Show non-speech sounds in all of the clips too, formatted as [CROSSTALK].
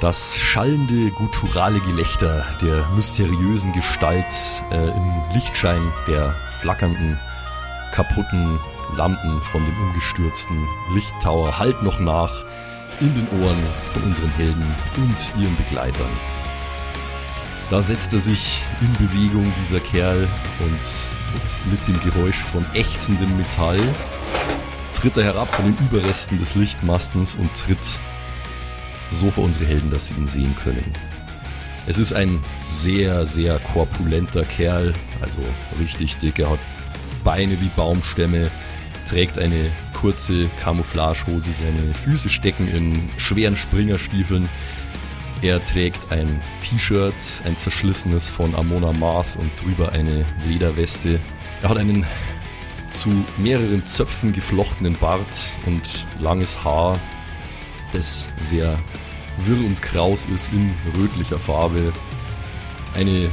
Das schallende, gutturale Gelächter der mysteriösen Gestalt äh, im Lichtschein der flackernden, kaputten Lampen von dem umgestürzten Lichttower hallt noch nach in den Ohren von unseren Helden und ihren Begleitern. Da setzt er sich in Bewegung, dieser Kerl, und mit dem Geräusch von ächzendem Metall tritt er herab von den Überresten des Lichtmastens und tritt so vor unsere Helden, dass sie ihn sehen können. Es ist ein sehr, sehr korpulenter Kerl, also richtig dick. Er hat Beine wie Baumstämme, trägt eine kurze Camouflagehose, seine Füße stecken in schweren Springerstiefeln. Er trägt ein T-Shirt, ein zerschlissenes von Amona Marth und drüber eine Lederweste. Er hat einen zu mehreren Zöpfen geflochtenen Bart und langes Haar, das sehr wirr und kraus ist in rötlicher Farbe. Eine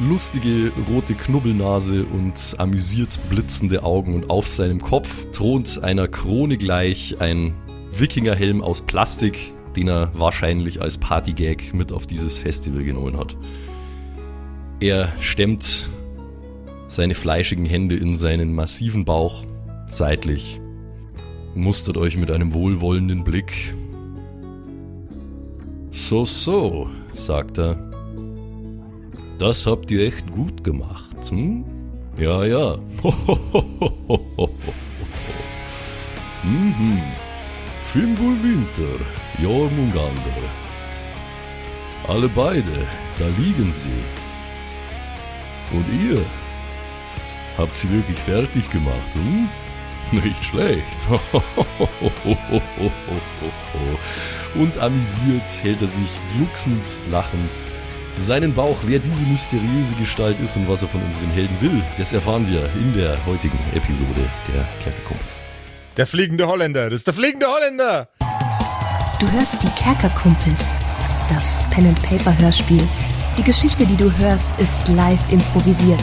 lustige rote Knubbelnase und amüsiert blitzende Augen und auf seinem Kopf thront einer Krone gleich ein Wikingerhelm aus Plastik, den er wahrscheinlich als Partygag mit auf dieses Festival genommen hat. Er stemmt seine fleischigen Hände in seinen massiven Bauch seitlich, mustert euch mit einem wohlwollenden Blick so, so, sagt er. Das habt ihr echt gut gemacht, hm? Ja, ja. [LAUGHS] mhm. Fimbul Winter, Jormungander. Alle beide, da liegen sie. Und ihr? Habt sie wirklich fertig gemacht, hm? Nicht schlecht. [LAUGHS] Und amüsiert hält er sich glucksend, lachend seinen Bauch, wer diese mysteriöse Gestalt ist und was er von unseren Helden will. Das erfahren wir in der heutigen Episode der Kerkerkumpels. Der fliegende Holländer, das ist der fliegende Holländer! Du hörst die Kerkerkumpels, das Pen-and-Paper-Hörspiel. Die Geschichte, die du hörst, ist live improvisiert.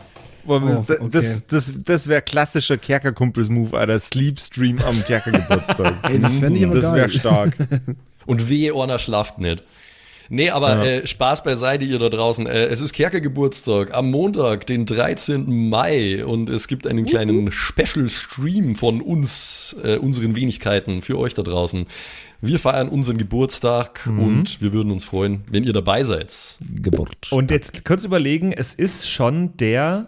Boah, Oh, das okay. das, das, das wäre klassischer Kerkerkumpels-Move, Alter. Sleep-Stream am Kerkergeburtstag. [LAUGHS] Ey, das fänd ich aber Das wäre stark. [LAUGHS] Und wehe, Orna schlaft nicht. Nee, aber äh, Spaß beiseite, ihr da draußen. Äh, es ist Kerkergeburtstag am Montag, den 13. Mai. Und es gibt einen kleinen Special-Stream von uns, äh, unseren Wenigkeiten, für euch da draußen. Wir feiern unseren Geburtstag und wir würden uns freuen, wenn ihr dabei seid. Geburt. Und jetzt kurz überlegen, es ist schon der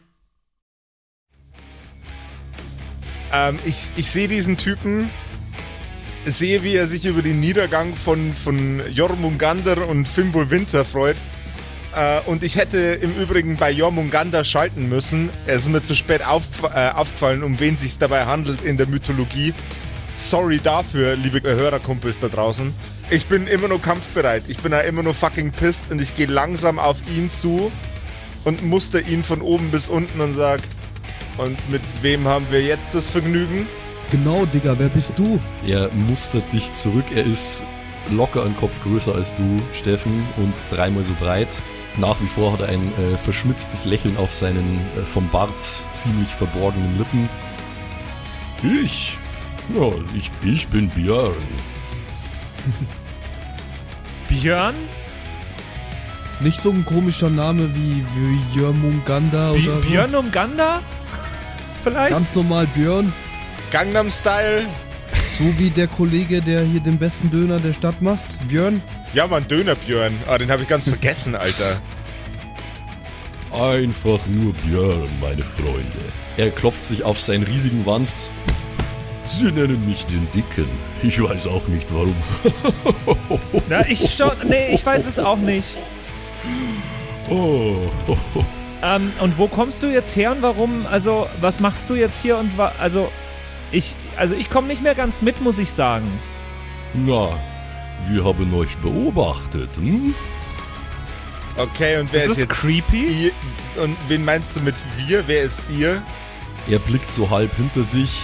Ähm, ich ich sehe diesen Typen sehe, wie er sich über den Niedergang von, von Jormungander und Fimbul Winter freut. Äh, und ich hätte im Übrigen bei Jormungandr schalten müssen. Es ist mir zu spät auf, äh, aufgefallen, um wen sich dabei handelt in der Mythologie. Sorry dafür, liebe Hörerkumpels da draußen. Ich bin immer nur kampfbereit. Ich bin ja immer nur fucking pissed und ich gehe langsam auf ihn zu und muster ihn von oben bis unten und sag, und mit wem haben wir jetzt das Vergnügen? Genau, Digga, wer bist du? Er mustert dich zurück. Er ist locker einen Kopf größer als du, Steffen, und dreimal so breit. Nach wie vor hat er ein äh, verschmitztes Lächeln auf seinen äh, vom Bart ziemlich verborgenen Lippen. Ich? Ja, ich, ich bin Björn. [LAUGHS] Björn? Nicht so ein komischer Name wie, wie Bi oder so. Björn Umganda? Vielleicht? Ganz normal Björn. Gangnam Style? So wie der Kollege, der hier den besten Döner der Stadt macht. Björn. Ja, Mann, Dönerbjörn. Ah, den habe ich ganz vergessen, Alter. Einfach nur Björn, meine Freunde. Er klopft sich auf seinen riesigen Wanst. Sie nennen mich den Dicken. Ich weiß auch nicht warum. Na, ich schon. Nee, ich weiß es auch nicht. Oh, Ähm, und wo kommst du jetzt her und warum? Also, was machst du jetzt hier und wa also ich also ich komme nicht mehr ganz mit, muss ich sagen. Na, wir haben euch beobachtet, hm? Okay, und wer Das ist, ist jetzt creepy. ihr? Und wen meinst du mit wir? Wer ist ihr? Er blickt so halb hinter sich.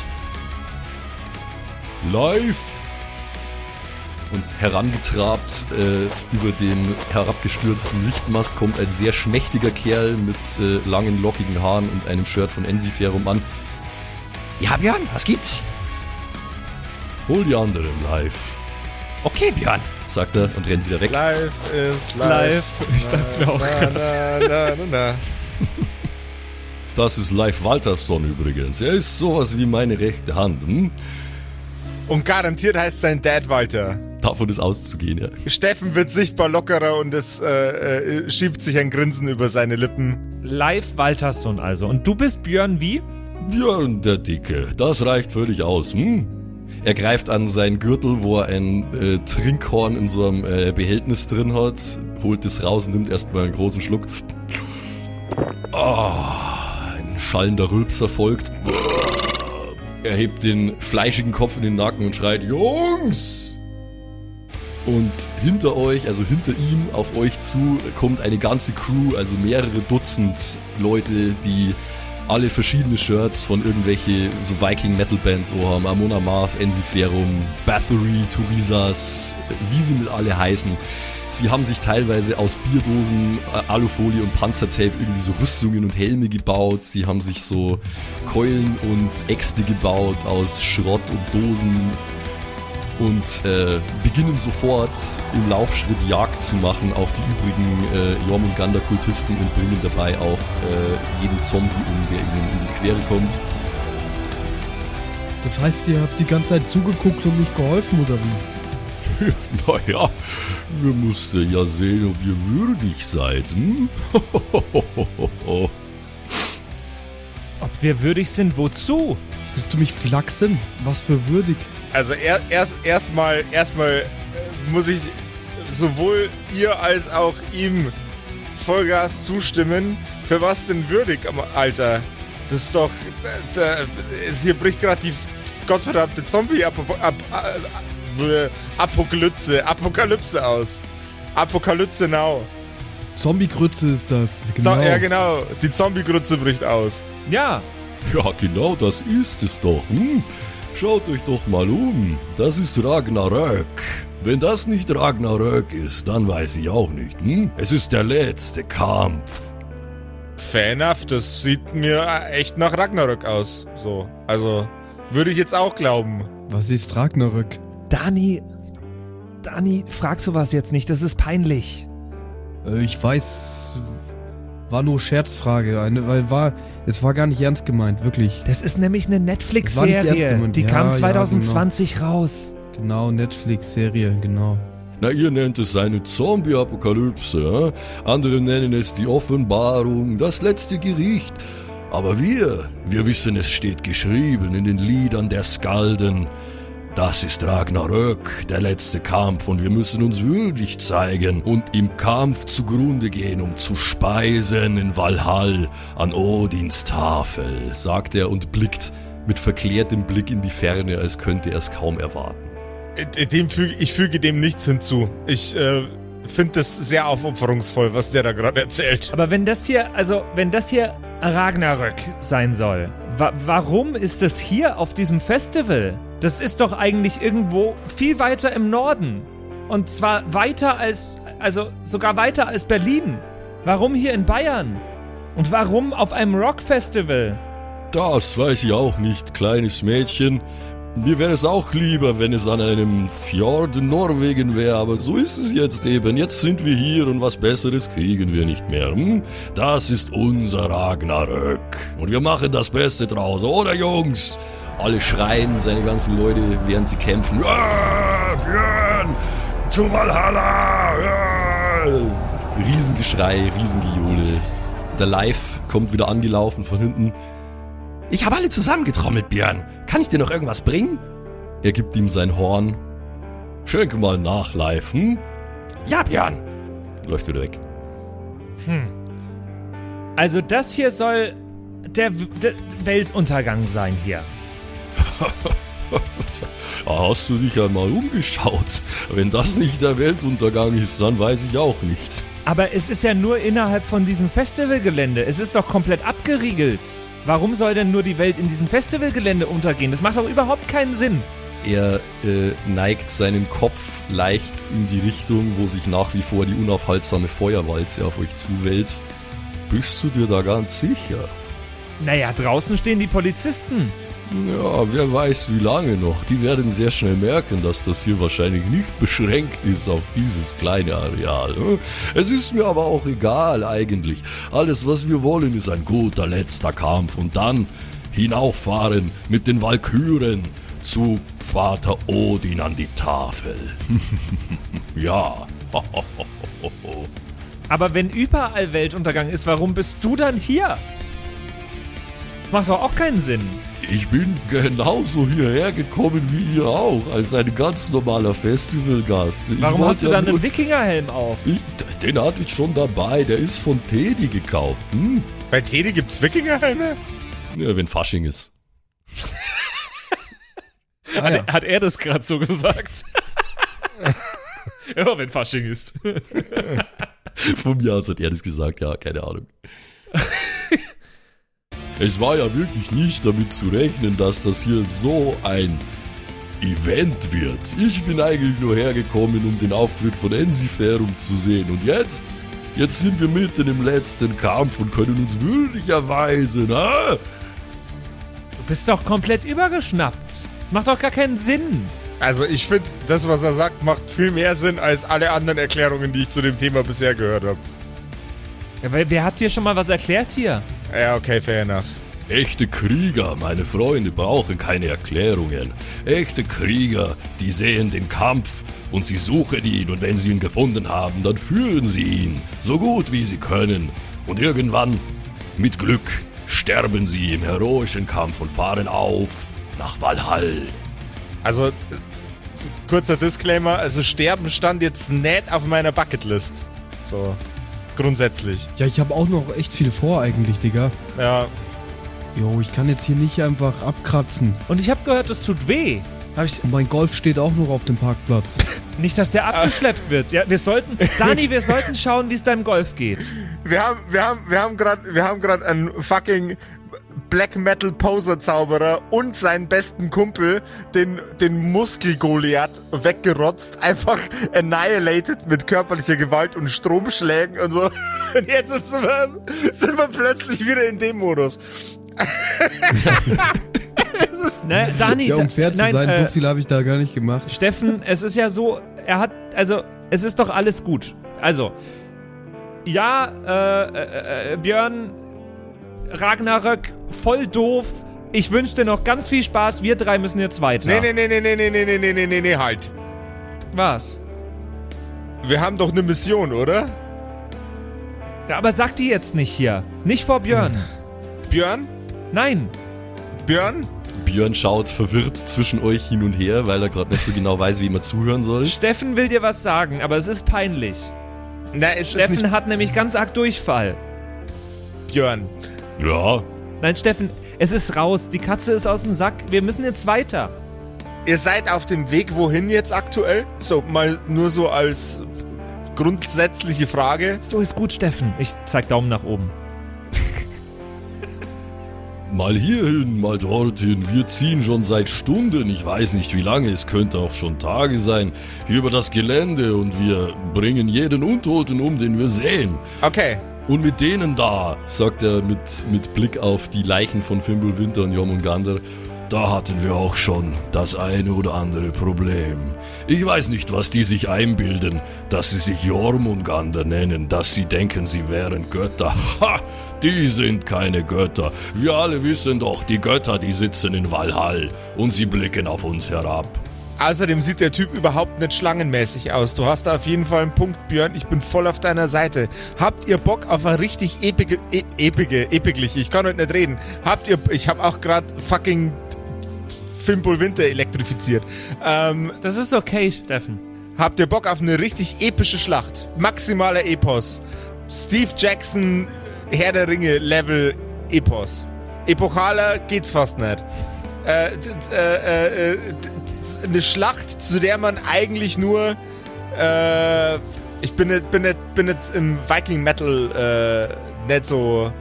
Live! Und herangetrabt äh, über den herabgestürzten Lichtmast kommt ein sehr schmächtiger Kerl mit äh, langen, lockigen Haaren und einem Shirt von Ensiferum an. Ja, Björn, was gibt's? Hol die anderen live. Okay, Björn, sagt er und rennt wieder weg. Live ist Live. live. Ich dachte mir auch gerade. Das ist Live Waltersson übrigens. Er ist sowas wie meine rechte Hand. Hm? Und garantiert heißt sein Dad Walter. Davon ist auszugehen, ja. Steffen wird sichtbar lockerer und es äh, äh, schiebt sich ein Grinsen über seine Lippen. Live Waltersson also. Und du bist Björn wie? Björn der Dicke, das reicht völlig aus. Hm? Er greift an seinen Gürtel, wo er ein äh, Trinkhorn in so einem äh, Behältnis drin hat, holt es raus und nimmt erstmal einen großen Schluck. Ah, ein schallender Rülpser folgt. Er hebt den fleischigen Kopf in den Nacken und schreit: Jungs! Und hinter euch, also hinter ihm, auf euch zu, kommt eine ganze Crew, also mehrere Dutzend Leute, die alle verschiedene Shirts von irgendwelche so Viking-Metal-Bands so haben. Amon Amarth, Ensiferum, Bathory, Turisas, wie sie mit alle heißen. Sie haben sich teilweise aus Bierdosen, äh, Alufolie und Panzertape irgendwie so Rüstungen und Helme gebaut. Sie haben sich so Keulen und Äxte gebaut aus Schrott und Dosen und äh, beginnen sofort im Laufschritt Jagd zu machen auf die übrigen äh, Jormungandr-Kultisten und bringen dabei auch äh, jeden Zombie um, der ihnen in die Quere kommt. Das heißt, ihr habt die ganze Zeit zugeguckt und nicht geholfen, oder wie? [LAUGHS] Naja, wir mussten ja sehen, ob ihr würdig seid. Hm? [LAUGHS] Ob wir würdig sind, wozu? Willst du mich flachsen? Was für würdig. Also er, erst erstmal erstmal äh, muss ich sowohl ihr als auch ihm Vollgas zustimmen. Für was denn würdig, Alter? Das ist doch da, hier bricht gerade die gottverdammte Zombie -Apo Ap äh, Apokalypse Apokalypse aus. Apokalypse now. Zombie-Grütze ist das. So, Genau. ja genau, die Zombie-Grütze bricht aus. Ja. Ja, genau das ist es doch. Hm? Schaut euch doch mal um. Das ist Ragnarök. Wenn das nicht Ragnarök ist, dann weiß ich auch nicht. Hm? Es ist der letzte Kampf. Enough, das sieht mir echt nach Ragnarök aus. So, also würde ich jetzt auch glauben. Was ist Ragnarök? Dani. Dani, frag sowas jetzt nicht, das ist peinlich. Äh, ich weiß. War nur Scherzfrage, eine, weil war, es war gar nicht ernst gemeint, wirklich. Das ist nämlich eine Netflix-Serie. Die Ja, kam ja, 2020 raus. Genau, Netflix-Serie, genau. Na, ihr nennt es eine Zombie-Apokalypse. Äh? Andere nennen es die Offenbarung, das letzte Gericht. Aber wir, wir wissen, es steht geschrieben in den Liedern der Skalden. Das ist Ragnarök, der letzte Kampf, und wir müssen uns würdig zeigen und im Kampf zugrunde gehen, um zu speisen in Valhall an Odins Tafel, sagt er und blickt mit verklärtem Blick in die Ferne, als könnte er es kaum erwarten. Dem füge, ich füge dem nichts hinzu. Ich äh, finde das sehr aufopferungsvoll, was der da gerade erzählt. Aber wenn das hier, also wenn das hier Ragnarök sein soll, wa warum ist das hier auf diesem Festival? Das ist doch eigentlich irgendwo viel weiter im Norden. Und zwar weiter als, also sogar weiter als Berlin. Warum hier in Bayern? Und warum auf einem Rockfestival? Das weiß ich auch nicht, kleines Mädchen. Mir wäre es auch lieber, wenn es an einem Fjord in Norwegen wäre, aber so ist es jetzt eben. Jetzt sind wir hier und was Besseres kriegen wir nicht mehr. Hm? Das ist unser Ragnarök. Und wir machen das Beste draus, oder Jungs? Alle schreien, seine ganzen Leute, während sie kämpfen. Ja, Björn, zu Valhalla! Ja. Riesengeschrei, Riesengejohle. Der Live kommt wieder angelaufen von hinten. Ich habe alle zusammengetrommelt, Björn. Kann ich dir noch irgendwas bringen? Er gibt ihm sein Horn. Schenke mal nach, Live, hm? Ja, Björn. Läuft wieder weg. Also das hier soll der, der Weltuntergang sein hier. Ah, Hast du dich einmal umgeschaut? Wenn das nicht der Weltuntergang ist, dann weiß ich auch nicht. Aber es ist ja nur innerhalb von diesem Festivalgelände. Es ist doch komplett abgeriegelt. Warum soll denn nur die Welt in diesem Festivalgelände untergehen? Das macht doch überhaupt keinen Sinn. Er äh, neigt seinen Kopf leicht in die Richtung, wo sich nach wie vor die unaufhaltsame Feuerwalze auf euch zuwälzt. Bist du dir da ganz sicher? Naja, draußen stehen die Polizisten. Ja, wer weiß wie lange noch. Die werden sehr schnell merken, dass das hier wahrscheinlich nicht beschränkt ist auf dieses kleine Areal. ne? Es ist mir aber auch egal eigentlich. Alles, was wir wollen, ist ein guter letzter Kampf und dann hinauffahren mit den Walküren zu Vater Odin an die Tafel. [LAUGHS] ja. [LAUGHS] Aber wenn überall Weltuntergang ist, warum bist du dann hier? Das macht doch auch keinen Sinn. Ich bin genauso hierher gekommen wie ihr auch, als ein ganz normaler Festivalgast. Ich Warum hast du ja dann nur- einen Wikingerhelm auf? Ich, den hatte ich schon dabei, der ist von Teddy gekauft. Hm? Bei Teddy gibt's Wikingerhelme? Ja, wenn Fasching ist. [LAUGHS] Ah, ja. Hat er das gerade so gesagt? [LAUGHS] ja, wenn Fasching ist. Von mir aus hat er das gesagt, ja, keine Ahnung. [LAUGHS] es war ja wirklich nicht damit zu rechnen, dass das hier so ein Event wird. Ich bin eigentlich nur hergekommen, um den Auftritt von Ensiferum zu sehen. Und jetzt? Jetzt sind wir mitten im letzten Kampf und können uns würdig erweisen, ha? Du bist doch komplett übergeschnappt. Macht doch gar keinen Sinn. Also ich finde, das, was er sagt, macht viel mehr Sinn als alle anderen Erklärungen, die ich zu dem Thema bisher gehört habe. Ja, weil wer hat dir schon mal was erklärt hier? Ja, okay, fair enough. Echte Krieger, meine Freunde, brauchen keine Erklärungen. Echte Krieger, die sehen den Kampf und sie suchen ihn und wenn sie ihn gefunden haben, dann führen sie ihn, so gut wie sie können. Und irgendwann, mit Glück, sterben sie im heroischen Kampf und fahren auf nach Valhall. Also, äh, kurzer Disclaimer, also Sterben stand jetzt nicht auf meiner Bucketlist. So, grundsätzlich. Ja, ich habe auch noch echt viel vor eigentlich, Digga. Ja, Jo, ich kann jetzt hier nicht einfach abkratzen. Und ich habe gehört, das tut weh. Hab ich, Und mein Golf steht auch noch auf dem Parkplatz. [LAUGHS] nicht, dass der abgeschleppt wird. Ja, wir sollten, [LAUGHS] Dani, wir sollten schauen, wie es deinem Golf geht. wir haben, wir haben, wir haben gerade, wir haben gerade einen fucking Black Metal Poser Zauberer und seinen besten Kumpel, den, den Muskel Goliath, weggerotzt, [LAUGHS] einfach annihilated mit körperlicher Gewalt und Stromschlägen und so. [LAUGHS] Und jetzt sind wir, sind wir plötzlich wieder in dem Modus. [LAUGHS] Ne, Dani, Ja, um da- fair zu nein, sein, äh, so viel habe ich da gar nicht gemacht. Steffen, es ist ja so, er hat, also, es ist doch alles gut. Also, ja, äh, äh, äh, Björn, Ragnarök, voll doof. Ich wünsche dir noch ganz viel Spaß. Wir drei müssen jetzt weiter. Nee, nee, nee, nee, nee, nee, nee, nee, nee, nee, nee, nee, halt. Was? Wir haben doch eine Mission, oder? Ja, aber sag die jetzt nicht hier. Nicht vor Björn. Björn? Nein. Björn? Björn schaut verwirrt zwischen euch hin und her, weil er gerade nicht so genau weiß, wie man zuhören soll. Steffen will dir was sagen, aber es ist peinlich. Na, es ist Steffen nicht hat nämlich ganz arg Durchfall. Björn. Ja, Nein, Steffen, es ist raus. Die Katze ist aus dem Sack. Wir müssen jetzt weiter. Ihr seid auf dem Weg wohin jetzt aktuell? So, mal nur so als grundsätzliche Frage. So ist gut, Steffen. Ich zeig Daumen nach oben. [LAUGHS] mal hierhin, mal dorthin. Wir ziehen schon seit Stunden, ich weiß nicht wie lange, es könnte auch schon Tage sein, hier über das Gelände und wir bringen jeden Untoten um, den wir sehen. Okay. Und mit denen da, sagt er mit, mit Blick auf die Leichen von Fimbul Winter und Jormungandr, da hatten wir auch schon das eine oder andere Problem. Ich weiß nicht, was die sich einbilden, dass sie sich Jormungandr nennen, dass sie denken, sie wären Götter. [LAUGHS] Ha! Die sind keine Götter. Wir alle wissen doch, die Götter, die sitzen in Valhall und sie blicken auf uns herab. Außerdem sieht der Typ überhaupt nicht schlangenmäßig aus. Du hast da auf jeden Fall einen Punkt, Björn. Ich bin voll auf deiner Seite. Habt ihr Bock auf eine richtig epige, e epige, epigliche, ich kann heute nicht reden. Habt ihr, ich habe auch gerade fucking Fimbul Winter elektrifiziert. Ähm, Das ist okay, Steffen. habt ihr Bock auf eine richtig epische Schlacht? Maximaler Epos. Steve Jackson, Herr der Ringe Level Epos. Epochaler geht's fast nicht. Äh, äh, äh, d- eine Schlacht, zu der man eigentlich nur äh, ich bin nicht, bin nicht, bin nicht im Viking Metal äh, nicht so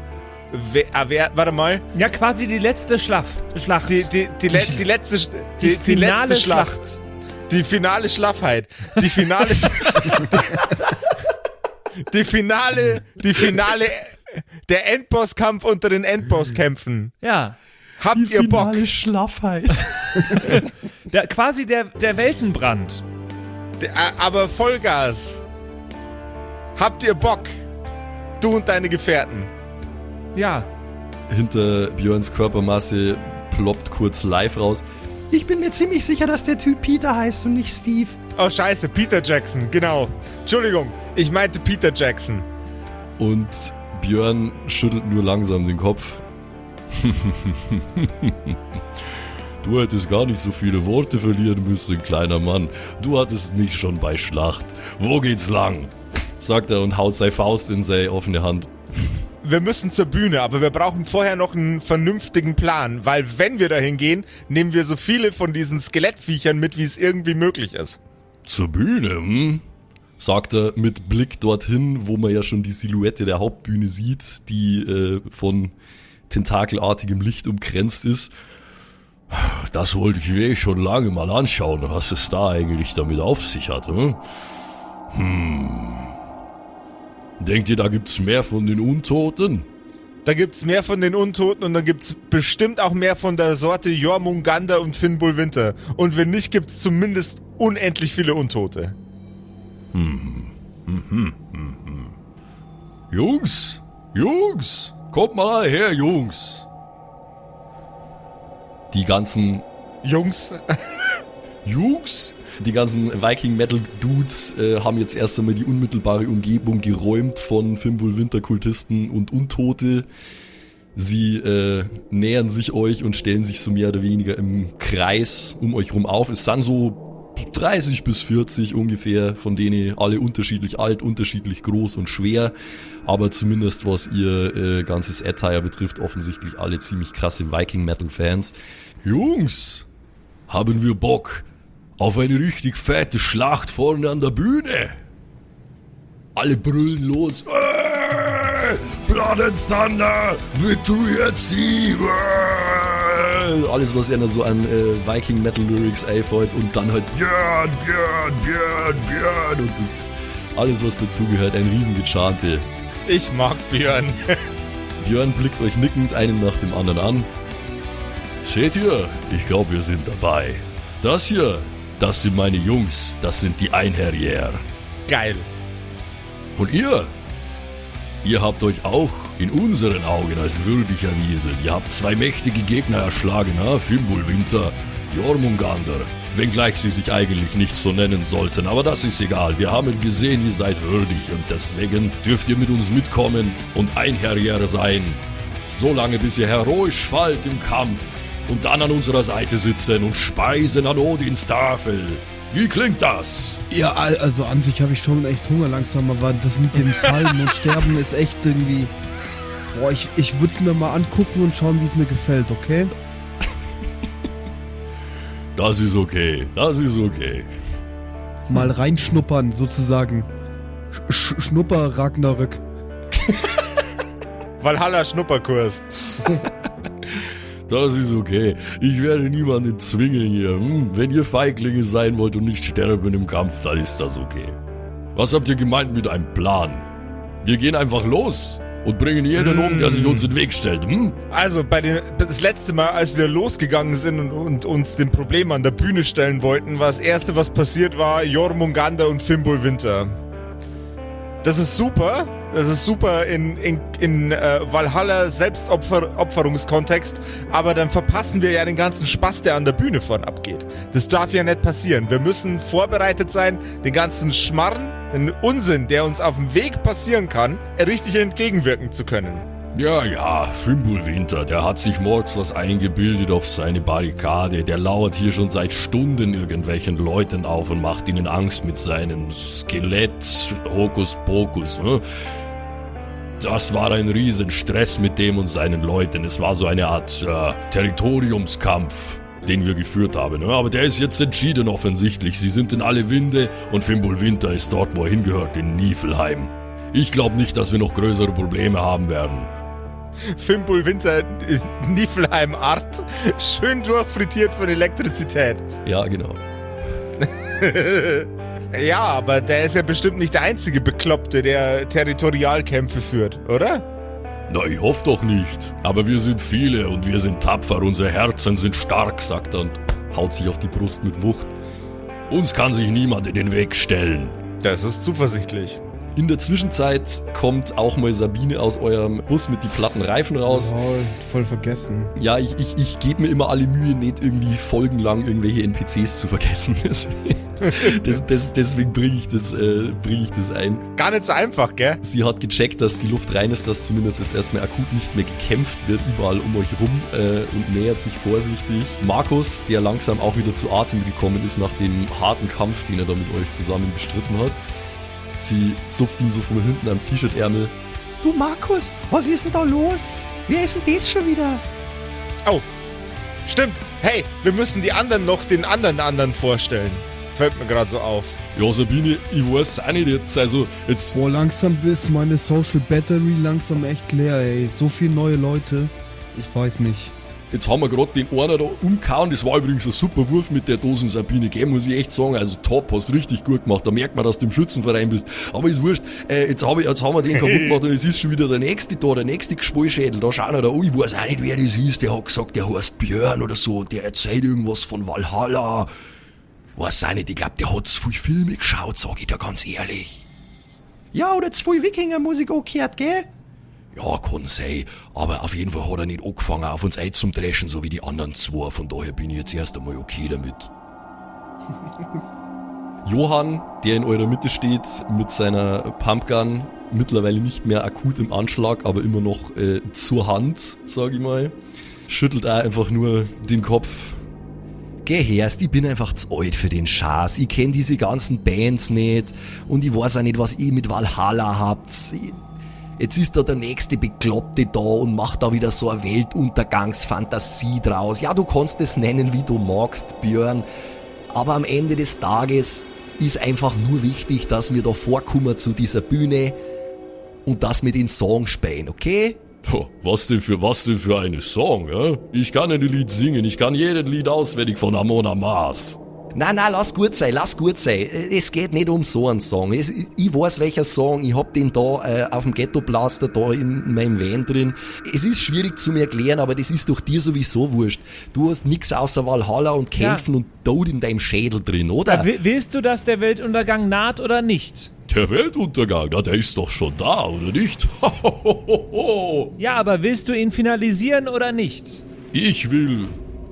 we- awer- warte mal. Ja, quasi die letzte Schlaff Schlacht. Die, die, die, le die letzte die, die, finale letzte Schlacht. Die finale Schlaffheit. Die finale [LAUGHS] Die finale, die finale, der Endbosskampf unter den Endbosskämpfen. Ja. Habt ihr Bock? Schlaffheit. [LAUGHS] Der, quasi der, der Weltenbrand. D- a- Aber Vollgas. Habt ihr Bock? Du und deine Gefährten. Ja. Hinter Björns Körpermasse ploppt kurz live raus. Ich bin mir ziemlich sicher, dass der Typ Peter heißt und nicht Steve. Oh scheiße, Peter Jackson, genau. Entschuldigung, ich meinte Peter Jackson. Und Björn schüttelt nur langsam den Kopf. [LAUGHS] Du hättest gar nicht so viele Worte verlieren müssen, kleiner Mann. Du hattest mich schon bei Schlacht. Wo geht's lang? sagt er und haut seine Faust in seine offene Hand. Wir müssen zur Bühne, aber wir brauchen vorher noch einen vernünftigen Plan, weil wenn wir dahin gehen, nehmen wir so viele von diesen Skelettviechern mit, wie es irgendwie möglich ist. Zur Bühne, hm? sagt er mit Blick dorthin, wo man ja schon die Silhouette der Hauptbühne sieht, die äh, von tentakelartigem Licht umkränzt ist. Das wollte ich mir eh schon lange mal anschauen, was es da eigentlich damit auf sich hat. Hm? Hm. Denkt ihr, da gibt's mehr von den Untoten? Da gibt's mehr von den Untoten und dann gibt's bestimmt auch mehr von der Sorte Jormungandr und Finnbull Winter. Und wenn nicht, gibt's zumindest unendlich viele Untote. Jungs, Jungs, kommt mal her, Jungs. Die ganzen Jungs, [LAUGHS] Jungs! Die ganzen Viking-Metal-Dudes äh, haben jetzt erst einmal die unmittelbare Umgebung geräumt von Fimbul-Winterkultisten und Untote. Sie äh, nähern sich euch und stellen sich so mehr oder weniger im Kreis um euch rum auf. Es sind so 30 bis 40 ungefähr, von denen alle unterschiedlich alt, unterschiedlich groß und schwer. Aber zumindest was ihr äh, ganzes Attire betrifft, offensichtlich alle ziemlich krasse Viking-Metal-Fans. Jungs, haben wir Bock auf eine richtig fette Schlacht vorne an der Bühne? Alle brüllen los. Äh, Blood and Thunder, Victory at Sea. Äh, alles, was einer so an äh, Viking Metal Lyrics einfällt und dann halt Björn, Björn, Björn, Björn und das alles, was dazugehört, ein Riesengechante. ich mag Björn. [LAUGHS] Björn blickt euch nickend einen nach dem anderen an. Seht ihr? Ich glaube, wir sind dabei. Das hier, das sind meine Jungs, das sind die Einherjäger. Geil. Und ihr? Ihr habt euch auch in unseren Augen als würdig erwiesen. Ihr habt zwei mächtige Gegner erschlagen, ha? Fimbul Winter, Jormungandr. Wenngleich sie sich eigentlich nicht so nennen sollten, aber das ist egal. Wir haben gesehen, ihr seid würdig und deswegen dürft ihr mit uns mitkommen und Einherjäger sein. Solange bis ihr heroisch fallt im Kampf und dann an unserer Seite sitzen und speisen an Odins Tafel. Wie klingt das? Ja, al- also an sich habe ich schon echt Hunger langsam, aber das mit dem [LAUGHS] Fallen und Sterben ist echt irgendwie. Boah, ich, ich würde es mir mal angucken und schauen, wie es mir gefällt, okay? Das ist okay, das ist okay. Mal reinschnuppern, sozusagen. Sch Sch Schnupper Ragnarök. [LAUGHS] Valhalla Schnupperkurs. [LAUGHS] Das ist okay. Ich werde niemanden zwingen hier. Hm? Wenn ihr Feiglinge sein wollt und nicht sterben im Kampf, dann ist das okay. Was habt ihr gemeint mit einem Plan? Wir gehen einfach los und bringen jeden um, der sich uns in den Weg stellt. Hm? Also, bei den, das letzte Mal, als wir losgegangen sind und, und uns dem Problem an der Bühne stellen wollten, war das erste, was passiert war, Jormungandr und Fimbul Winter. Das ist super. Das ist super in, in, in äh, Valhalla Selbstopferungskontext, aber dann verpassen wir ja den ganzen Spaß, der an der Bühne von abgeht. Das darf ja nicht passieren. Wir müssen vorbereitet sein, den ganzen Schmarren, den Unsinn, der uns auf dem Weg passieren kann, richtig entgegenwirken zu können. Ja, ja, Fimbulwinter, der hat sich morgens was eingebildet auf seine Barrikade. Der lauert hier schon seit Stunden irgendwelchen Leuten auf und macht ihnen Angst mit seinem Skelett, Hokuspokus. Ne? Das war ein Riesenstress mit dem und seinen Leuten. Es war so eine Art äh, Territoriumskampf, den wir geführt haben. Ne? Aber der ist jetzt entschieden offensichtlich. Sie sind in alle Winde und Fimbulwinter ist dort, wo er hingehört, in Niflheim. Ich glaube nicht, dass wir noch größere Probleme haben werden. Fimbul Winter Niflheim Art. Schön durchfrittiert von Elektrizität. Ja, genau. [LAUGHS] Ja, aber der ist ja bestimmt nicht der einzige Bekloppte, der Territorialkämpfe führt, oder? Na, ich hoffe doch nicht. Aber wir sind viele und wir sind tapfer, unsere Herzen sind stark, sagt er und haut sich auf die Brust mit Wucht. Uns kann sich niemand in den Weg stellen. Das ist zuversichtlich. In der Zwischenzeit kommt auch mal Sabine aus eurem Bus mit die platten Reifen raus. Oh, voll vergessen. Ja, ich, ich, ich gebe mir immer alle Mühe, nicht irgendwie folgenlang irgendwelche NPCs zu vergessen. [LAUGHS] Das, das, deswegen bringe ich, das, äh, bring ich das ein. Gar nicht so einfach, gell? Sie hat gecheckt, dass die Luft rein ist, dass zumindest jetzt erstmal akut nicht mehr gekämpft wird, überall um euch rum äh, und nähert sich vorsichtig. Markus, der langsam auch wieder zu Atem gekommen ist nach dem harten Kampf, den er da mit euch zusammen bestritten hat. Sie zupft ihn so von hinten am T-Shirt-Ärmel. Du Markus, was ist denn da los? Wer ist denn das schon wieder? Oh, stimmt. Hey, wir müssen die anderen noch den anderen anderen vorstellen. Fällt mir gerade so auf. Ja, Sabine, ich weiß auch nicht jetzt, also jetzt Boah, langsam ist meine Social Battery langsam echt leer, ey. So viele neue Leute. Ich weiß nicht. Jetzt haben wir gerade den einer da umgehauen. Das war übrigens ein super Wurf mit der Dosen Sabine, gell, muss ich echt sagen. Also top, hast richtig gut gemacht. Da merkt man, dass du im Schützenverein bist. Aber ist wurscht. Äh, jetzt, hab ich, jetzt haben wir den kaputt gemacht und es ist schon wieder der nächste da, der nächste Gespalschädel. Da schauen wir da, oh, ich weiß auch nicht, wer das ist. Der hat gesagt, der heißt Björn oder so. Der erzählt irgendwas von Valhalla. Weiß auch nicht, ich glaub, der hat zu viel Filme geschaut, sag ich dir ganz ehrlich. Ja, oder zu viel Wikinger-Musik auch gehört, gell? Ja, kann sein. Aber auf jeden Fall hat er nicht angefangen, auf uns einzudreschen, so wie die anderen zwei. Von daher bin ich jetzt erst einmal okay damit. [LAUGHS] Johann, der in eurer Mitte steht, mit seiner Pumpgun, mittlerweile nicht mehr akut im Anschlag, aber immer noch äh, zur Hand, sag ich mal, schüttelt auch einfach nur den Kopf. Geh herst, ich bin einfach zu alt für den Schaß. Ich kenn diese ganzen Bands nicht und ich weiß auch nicht, was ihr mit Valhalla habt. Jetzt ist da der nächste Bekloppte da und macht da wieder so eine Weltuntergangsfantasie draus. Ja, du kannst es nennen, wie du magst, Björn. Aber am Ende des Tages ist einfach nur wichtig, dass wir da vorkommen zu dieser Bühne und dass wir den Song spielen, okay? Was denn für was denn für eine Song, ja? Ich kann ein Lied singen, ich kann jedes Lied auswendig von Amon Amarth. Na, na, lass gut sein, lass gut sein. Es geht nicht um so einen Song. Es, ich weiß welcher Song, ich hab den da äh, auf dem Ghetto-Blaster da in meinem Van drin. Es ist schwierig zu mir erklären, aber das ist doch dir sowieso wurscht. Du hast nix außer Valhalla und Kämpfen Ja. und Tod in deinem Schädel drin, oder? Ja, wi- willst du, dass der Weltuntergang naht oder nicht? Der Weltuntergang, na, der ist doch schon da, oder nicht? [LAUGHS] Ja, aber willst du ihn finalisieren oder nicht? Ich will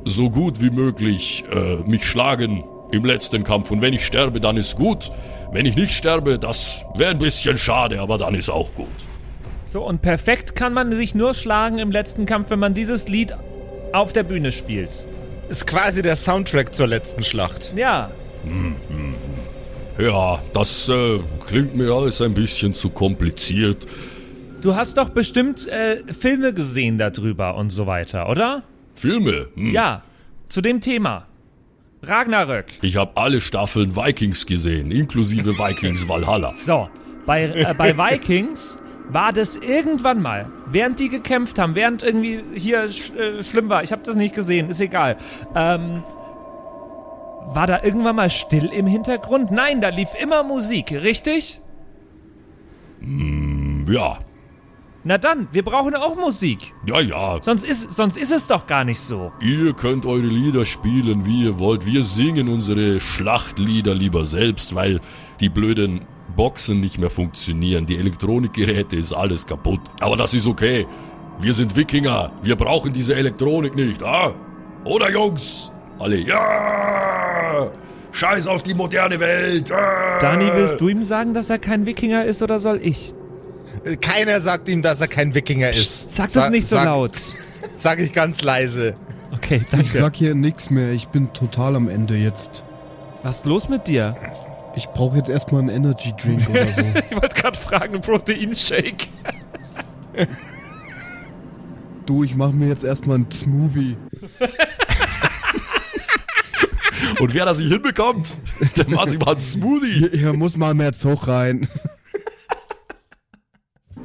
so gut wie möglich äh, mich schlagen im letzten Kampf. Und wenn ich sterbe, dann ist gut. Wenn ich nicht sterbe, das wäre ein bisschen schade, aber dann ist auch gut. So, und perfekt kann man sich nur schlagen im letzten Kampf, wenn man dieses Lied auf der Bühne spielt. Ist quasi der Soundtrack zur letzten Schlacht. Ja, Ja, das äh, klingt mir alles ein bisschen zu kompliziert. du hast doch bestimmt äh, Filme gesehen darüber und so weiter, oder? Filme? Hm. Ja, zu dem Thema. Ragnarök. Ich habe alle Staffeln Vikings gesehen, inklusive [LAUGHS] Vikings Valhalla. So, bei, äh, bei Vikings war das irgendwann mal, während die gekämpft haben, während irgendwie hier sch äh, schlimm war, ich habe das nicht gesehen, ist egal. Ähm, war da irgendwann mal still im Hintergrund? Nein, da lief immer Musik, richtig? Ja, Na dann, wir brauchen auch Musik. ja, ja. Sonst ist, sonst ist es doch gar nicht so. Ihr könnt eure Lieder spielen, wie ihr wollt. Wir singen unsere Schlachtlieder lieber selbst, weil die blöden Boxen nicht mehr funktionieren. Die Elektronikgeräte ist alles kaputt. Aber das ist okay. Wir sind Wikinger. Wir brauchen diese Elektronik nicht, ah? Oder Jungs? Alle, ja! Scheiß auf die moderne Welt! Ah! Dani, willst du ihm sagen, dass er kein Wikinger ist oder soll ich? Keiner sagt ihm, dass er kein Wikinger ist. Sag das Sa- nicht so sag- laut. [LAUGHS] Sag ich ganz leise. Okay, Ich danke. sag hier nichts mehr. Ich bin total am Ende jetzt. Was ist los mit dir? Ich brauche jetzt erstmal einen Energy Drink oder so. [LAUGHS] Ich wollte gerade fragen, Proteinshake. [LAUGHS] Du, ich mache mir jetzt erstmal einen Smoothie. Und wer das nicht hinbekommt, der macht sich mal einen Smoothie. Hier, hier muss mal mehr Zug rein.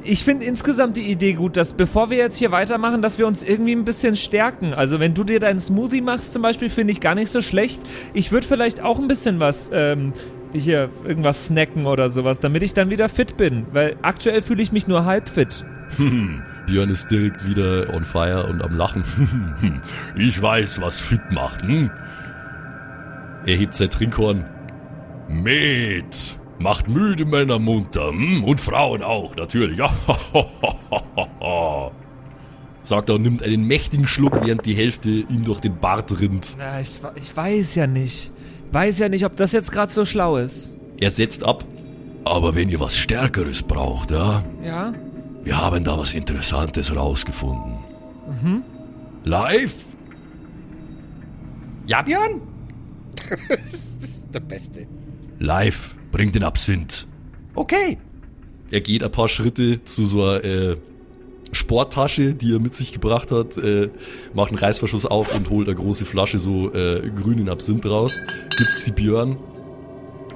Ich finde insgesamt die Idee gut, dass bevor wir jetzt hier weitermachen, dass wir uns irgendwie ein bisschen stärken. Also wenn du dir deinen Smoothie machst zum Beispiel, finde ich gar nicht so schlecht. Ich würde vielleicht auch ein bisschen was, ähm, hier, irgendwas snacken oder sowas, damit ich dann wieder fit bin. Weil aktuell fühle ich mich nur halb fit. [LAUGHS] Björn ist direkt wieder on fire und am Lachen. [LAUGHS] ich weiß, was fit macht. Hm? Er hebt sein Trinkhorn. Met macht müde Männer munter. Hm? Und Frauen auch, natürlich. [LAUGHS] Sagt er und nimmt einen mächtigen Schluck, während die Hälfte ihm durch den Bart rinnt. Na, ich, ich weiß ja nicht. Weiß ja nicht, ob das jetzt gerade so schlau ist. Er setzt ab. Aber wenn ihr was Stärkeres braucht, ja, Ja? wir haben da was Interessantes rausgefunden. Live? Ja, Björn? [LAUGHS] Der Beste. Live bringt den Absinth. Okay. Er geht ein paar Schritte zu so einer äh, Sporttasche, die er mit sich gebracht hat, äh, macht einen Reißverschluss auf und holt eine große Flasche so äh, grünen Absinth raus, gibt sie Björn.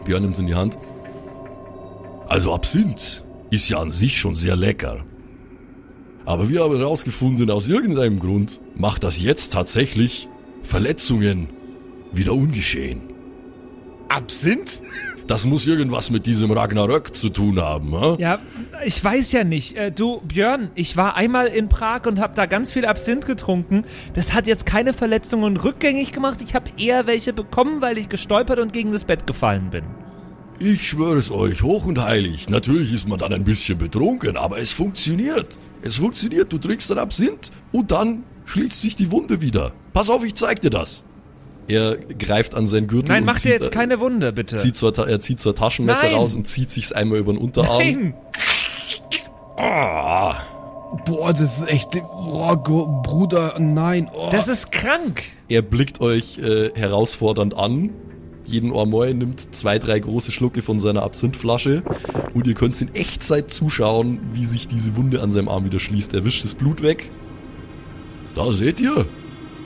Björn nimmt sie in die Hand. Also Absinth ist ja an sich schon sehr lecker. Aber wir haben herausgefunden, aus irgendeinem Grund macht das jetzt tatsächlich Verletzungen wieder ungeschehen. Absinth? Das muss irgendwas mit diesem Ragnarök zu tun haben, ha? Ja, ich weiß ja nicht. Äh, du, Björn, ich war einmal in Prag und habe da ganz viel Absinth getrunken. Das hat jetzt keine Verletzungen rückgängig gemacht. Ich habe eher welche bekommen, weil ich gestolpert und gegen das Bett gefallen bin. Ich schwöre es euch, hoch und heilig. Natürlich ist man dann ein bisschen betrunken, aber es funktioniert. Es funktioniert. Du trinkst dann Absinth und dann schließt sich die Wunde wieder. Pass auf, ich zeig dir das. Er greift an seinen Gürtel Nein, und mach dir jetzt keine Wunde, bitte. zieht Ta- er zieht ein Taschenmesser Nein. raus und zieht sich's einmal über den Unterarm. Nein! Ah, Boah, das ist echt. Boah, Bruder, nein. Oh. Das ist krank. er blickt euch äh, herausfordernd an. Jeden Ormoy nimmt zwei, drei große Schlucke von seiner Absinthflasche und ihr könnt in Echtzeit zuschauen, wie sich diese Wunde an seinem Arm wieder schließt. Er wischt das Blut weg. Da seht ihr,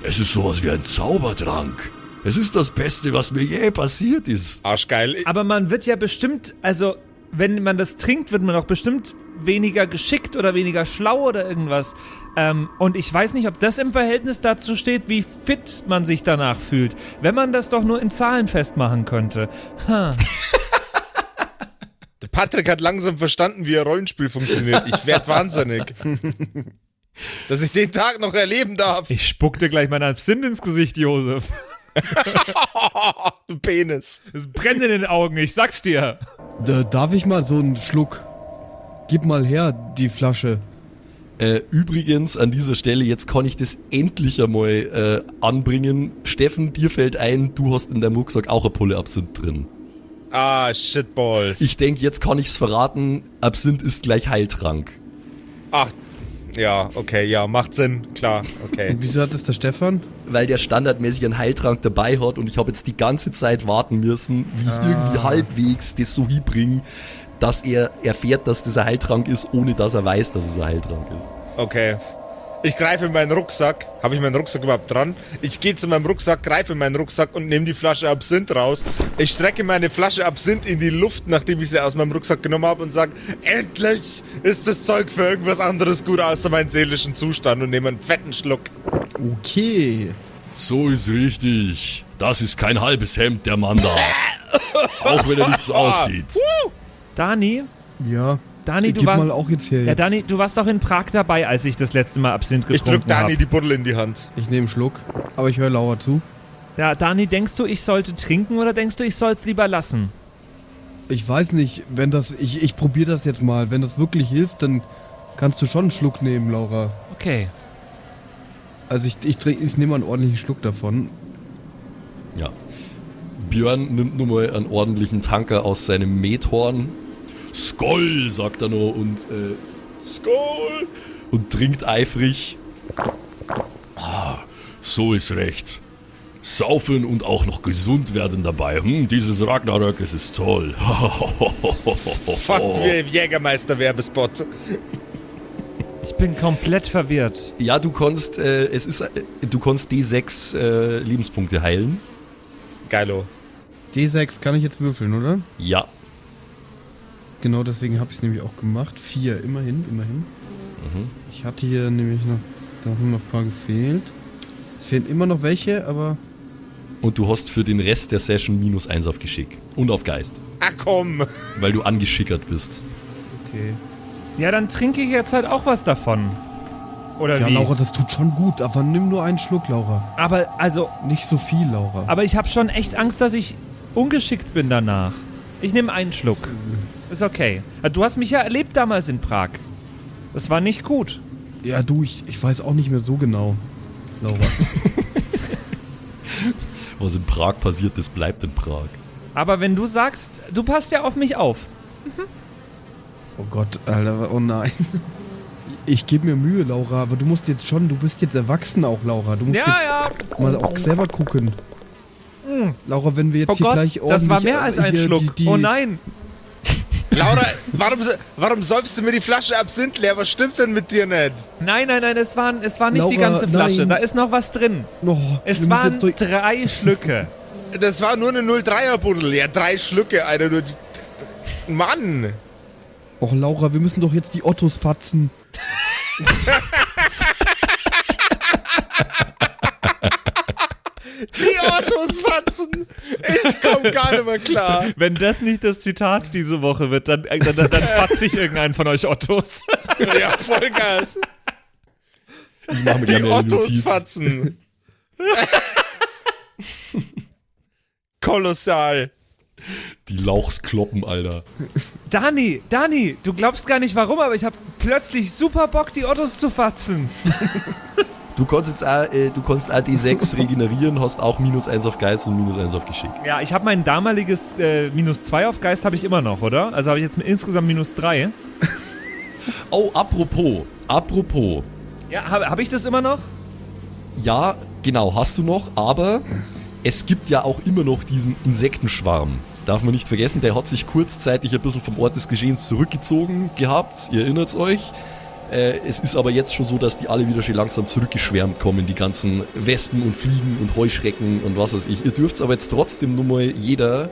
es ist sowas wie ein Zaubertrank. Es ist das Beste, was mir je passiert ist. Arschgeil. Aber man wird ja bestimmt, also wenn man das trinkt, wird man auch bestimmt weniger geschickt oder weniger schlau oder irgendwas. Ähm, und ich weiß nicht, ob das im Verhältnis dazu steht, wie fit man sich danach fühlt. Wenn man das doch nur in Zahlen festmachen könnte. Ha. Der Patrick hat langsam verstanden, wie ein Rollenspiel funktioniert. Ich werd wahnsinnig. [LAUGHS] Dass ich den Tag noch erleben darf. Ich spuck dir gleich meinen Absinth ins Gesicht, Josef. Du [LAUGHS] Penis. Es brennt in den Augen, ich sag's dir. Da, darf ich mal so einen Schluck? Gib mal her, die Flasche. Äh, übrigens, an dieser Stelle, jetzt kann ich das endlich einmal äh, anbringen. Steffen, dir fällt ein, du hast in deinem Rucksack auch eine Pulle Absinth drin. Ah, Shitballs. Ich denke, jetzt kann ich's verraten. Absinth ist gleich Heiltrank. Ach, Ja, okay, ja, macht Sinn, klar, okay. Und [LAUGHS] wieso hat das der Stefan? weil der standardmäßig einen Heiltrank dabei hat und ich habe jetzt die ganze Zeit warten müssen, wie ich irgendwie halbwegs das so hinbringe, dass er erfährt, dass das ein Heiltrank ist, ohne dass er weiß, dass es ein Heiltrank ist. Okay. Ich greife in meinen Rucksack. Habe ich meinen Rucksack überhaupt dran? Ich gehe zu meinem Rucksack, greife in meinen Rucksack und nehme die Flasche Absinth raus. Ich strecke meine Flasche Absinth in die Luft, nachdem ich sie aus meinem Rucksack genommen habe und sage, endlich ist das Zeug für irgendwas anderes gut außer meinen seelischen Zustand und nehme einen fetten Schluck. Okay. So ist richtig. Das ist kein halbes Hemd, der Mann da. Auch wenn er nicht so [LAUGHS] aussieht. Dani, Ja. Dani, du Gib warst. mal auch jetzt her. Ja, Jetzt. Dani, du warst doch in Prag dabei, als ich das letzte Mal Absinth Ich getrunken drück Dani habe. die Buddel in die Hand. Ich nehme einen Schluck, aber ich höre Lauer zu. Ja, Dani, denkst du, ich sollte trinken oder denkst du, ich soll es lieber lassen? Ich weiß nicht, wenn das. Ich, ich probiere das jetzt mal. Wenn das wirklich hilft, dann kannst du schon einen Schluck nehmen, Laura. Okay. Also ich, ich, trink- ich nehme einen ordentlichen Schluck davon. Ja. Björn nimmt nun mal einen ordentlichen Tanker aus seinem Methorn. Skoll, sagt er noch und, äh, Skoll! Und trinkt eifrig. Ah, so ist recht. Saufen und auch noch gesund werden dabei. Hm, dieses Ragnarök, es ist toll. [LAUGHS] Fast wie ein Jägermeister-Werbespot. Ich bin komplett verwirrt. Ja, du kannst, äh, es ist, äh, du kannst D6 äh, Lebenspunkte heilen. Geilo. D6 kann ich jetzt würfeln, oder? Ja. Genau deswegen habe ich es nämlich auch gemacht. Vier, immerhin, immerhin. Mhm. Ich hatte hier nämlich noch, da haben noch ein paar gefehlt. Es fehlen immer noch welche, aber Und du hast für den Rest der Session minus 1 auf Geschick. Und auf Geist. Ah komm. Weil du angeschickert bist. okay. Ja, dann trinke ich jetzt halt auch was davon. Oder Ja, wie? Laura, das tut schon gut, aber nimm nur einen Schluck, Laura. Aber, also, Nicht so viel, Laura. aber ich habe schon echt Angst, dass ich ungeschickt bin danach. Ich nehme einen Schluck. Ist okay. Du hast mich ja erlebt damals in Prag. Das war nicht gut. ja, du, ich, ich weiß auch nicht mehr so genau, Laura. [LAUGHS] Was in Prag passiert, das bleibt in Prag. Aber wenn du sagst, du passt ja auf mich auf. oh Gott, Alter, oh nein. Ich gebe mir Mühe, Laura, aber du musst jetzt schon, du bist jetzt erwachsen auch, Laura. Du musst Ja, jetzt ja. mal auch selber gucken. Laura, wenn wir jetzt Oh hier Gott, gleich ordentlich... das war mehr als ein Schluck. Die, die, oh nein. Laura, warum, warum säufst du mir die Flasche Absinth leer? Was stimmt denn mit dir nicht? Nein, nein, nein, es, waren, es war nicht die Laura, ganze Flasche. nein. Da ist noch was drin. Oh, Es waren drei Schlücke. Das war nur eine 03er Buddel. Ja, drei Schlücke, Alter. Du, Mann. Och, Laura, wir müssen doch jetzt die Ottos fatzen. [LAUGHS] [LAUGHS] Die Autos fatzen. Ich komm gar nicht mehr klar. Wenn das nicht das Zitat diese Woche wird, dann, äh, dann, dann, dann fatze ich irgendeinen von euch Ottos. [LAUGHS] Ja, Vollgas. Ich mache mir Die gerne Ottos Notiz. fatzen. [LAUGHS] Kolossal. Die Lauchskloppen, Alter. Dani, Dani, du glaubst gar nicht warum, aber ich habe plötzlich super Bock, die Ottos zu fatzen. Du kannst jetzt auch, äh, du kannst auch D6 [LAUGHS] regenerieren, hast auch minus 1 auf Geist und minus 1 auf Geschick. Ja, ich habe mein damaliges äh, minus 2 auf Geist habe ich immer noch, oder? Also habe ich jetzt insgesamt minus 3. [LAUGHS] Oh, apropos, apropos. Ja, habe hab ich das immer noch? Ja, genau, hast du noch, aber es gibt ja auch immer noch diesen Insektenschwarm. Darf man nicht vergessen, der hat sich kurzzeitig ein bisschen vom Ort des Geschehens zurückgezogen gehabt. Ihr erinnert euch. Äh, es ist aber jetzt schon so, dass die alle wieder schön langsam zurückgeschwärmt kommen, die ganzen Wespen und Fliegen und Heuschrecken und was weiß ich. Ihr dürft aber jetzt trotzdem nur mal jeder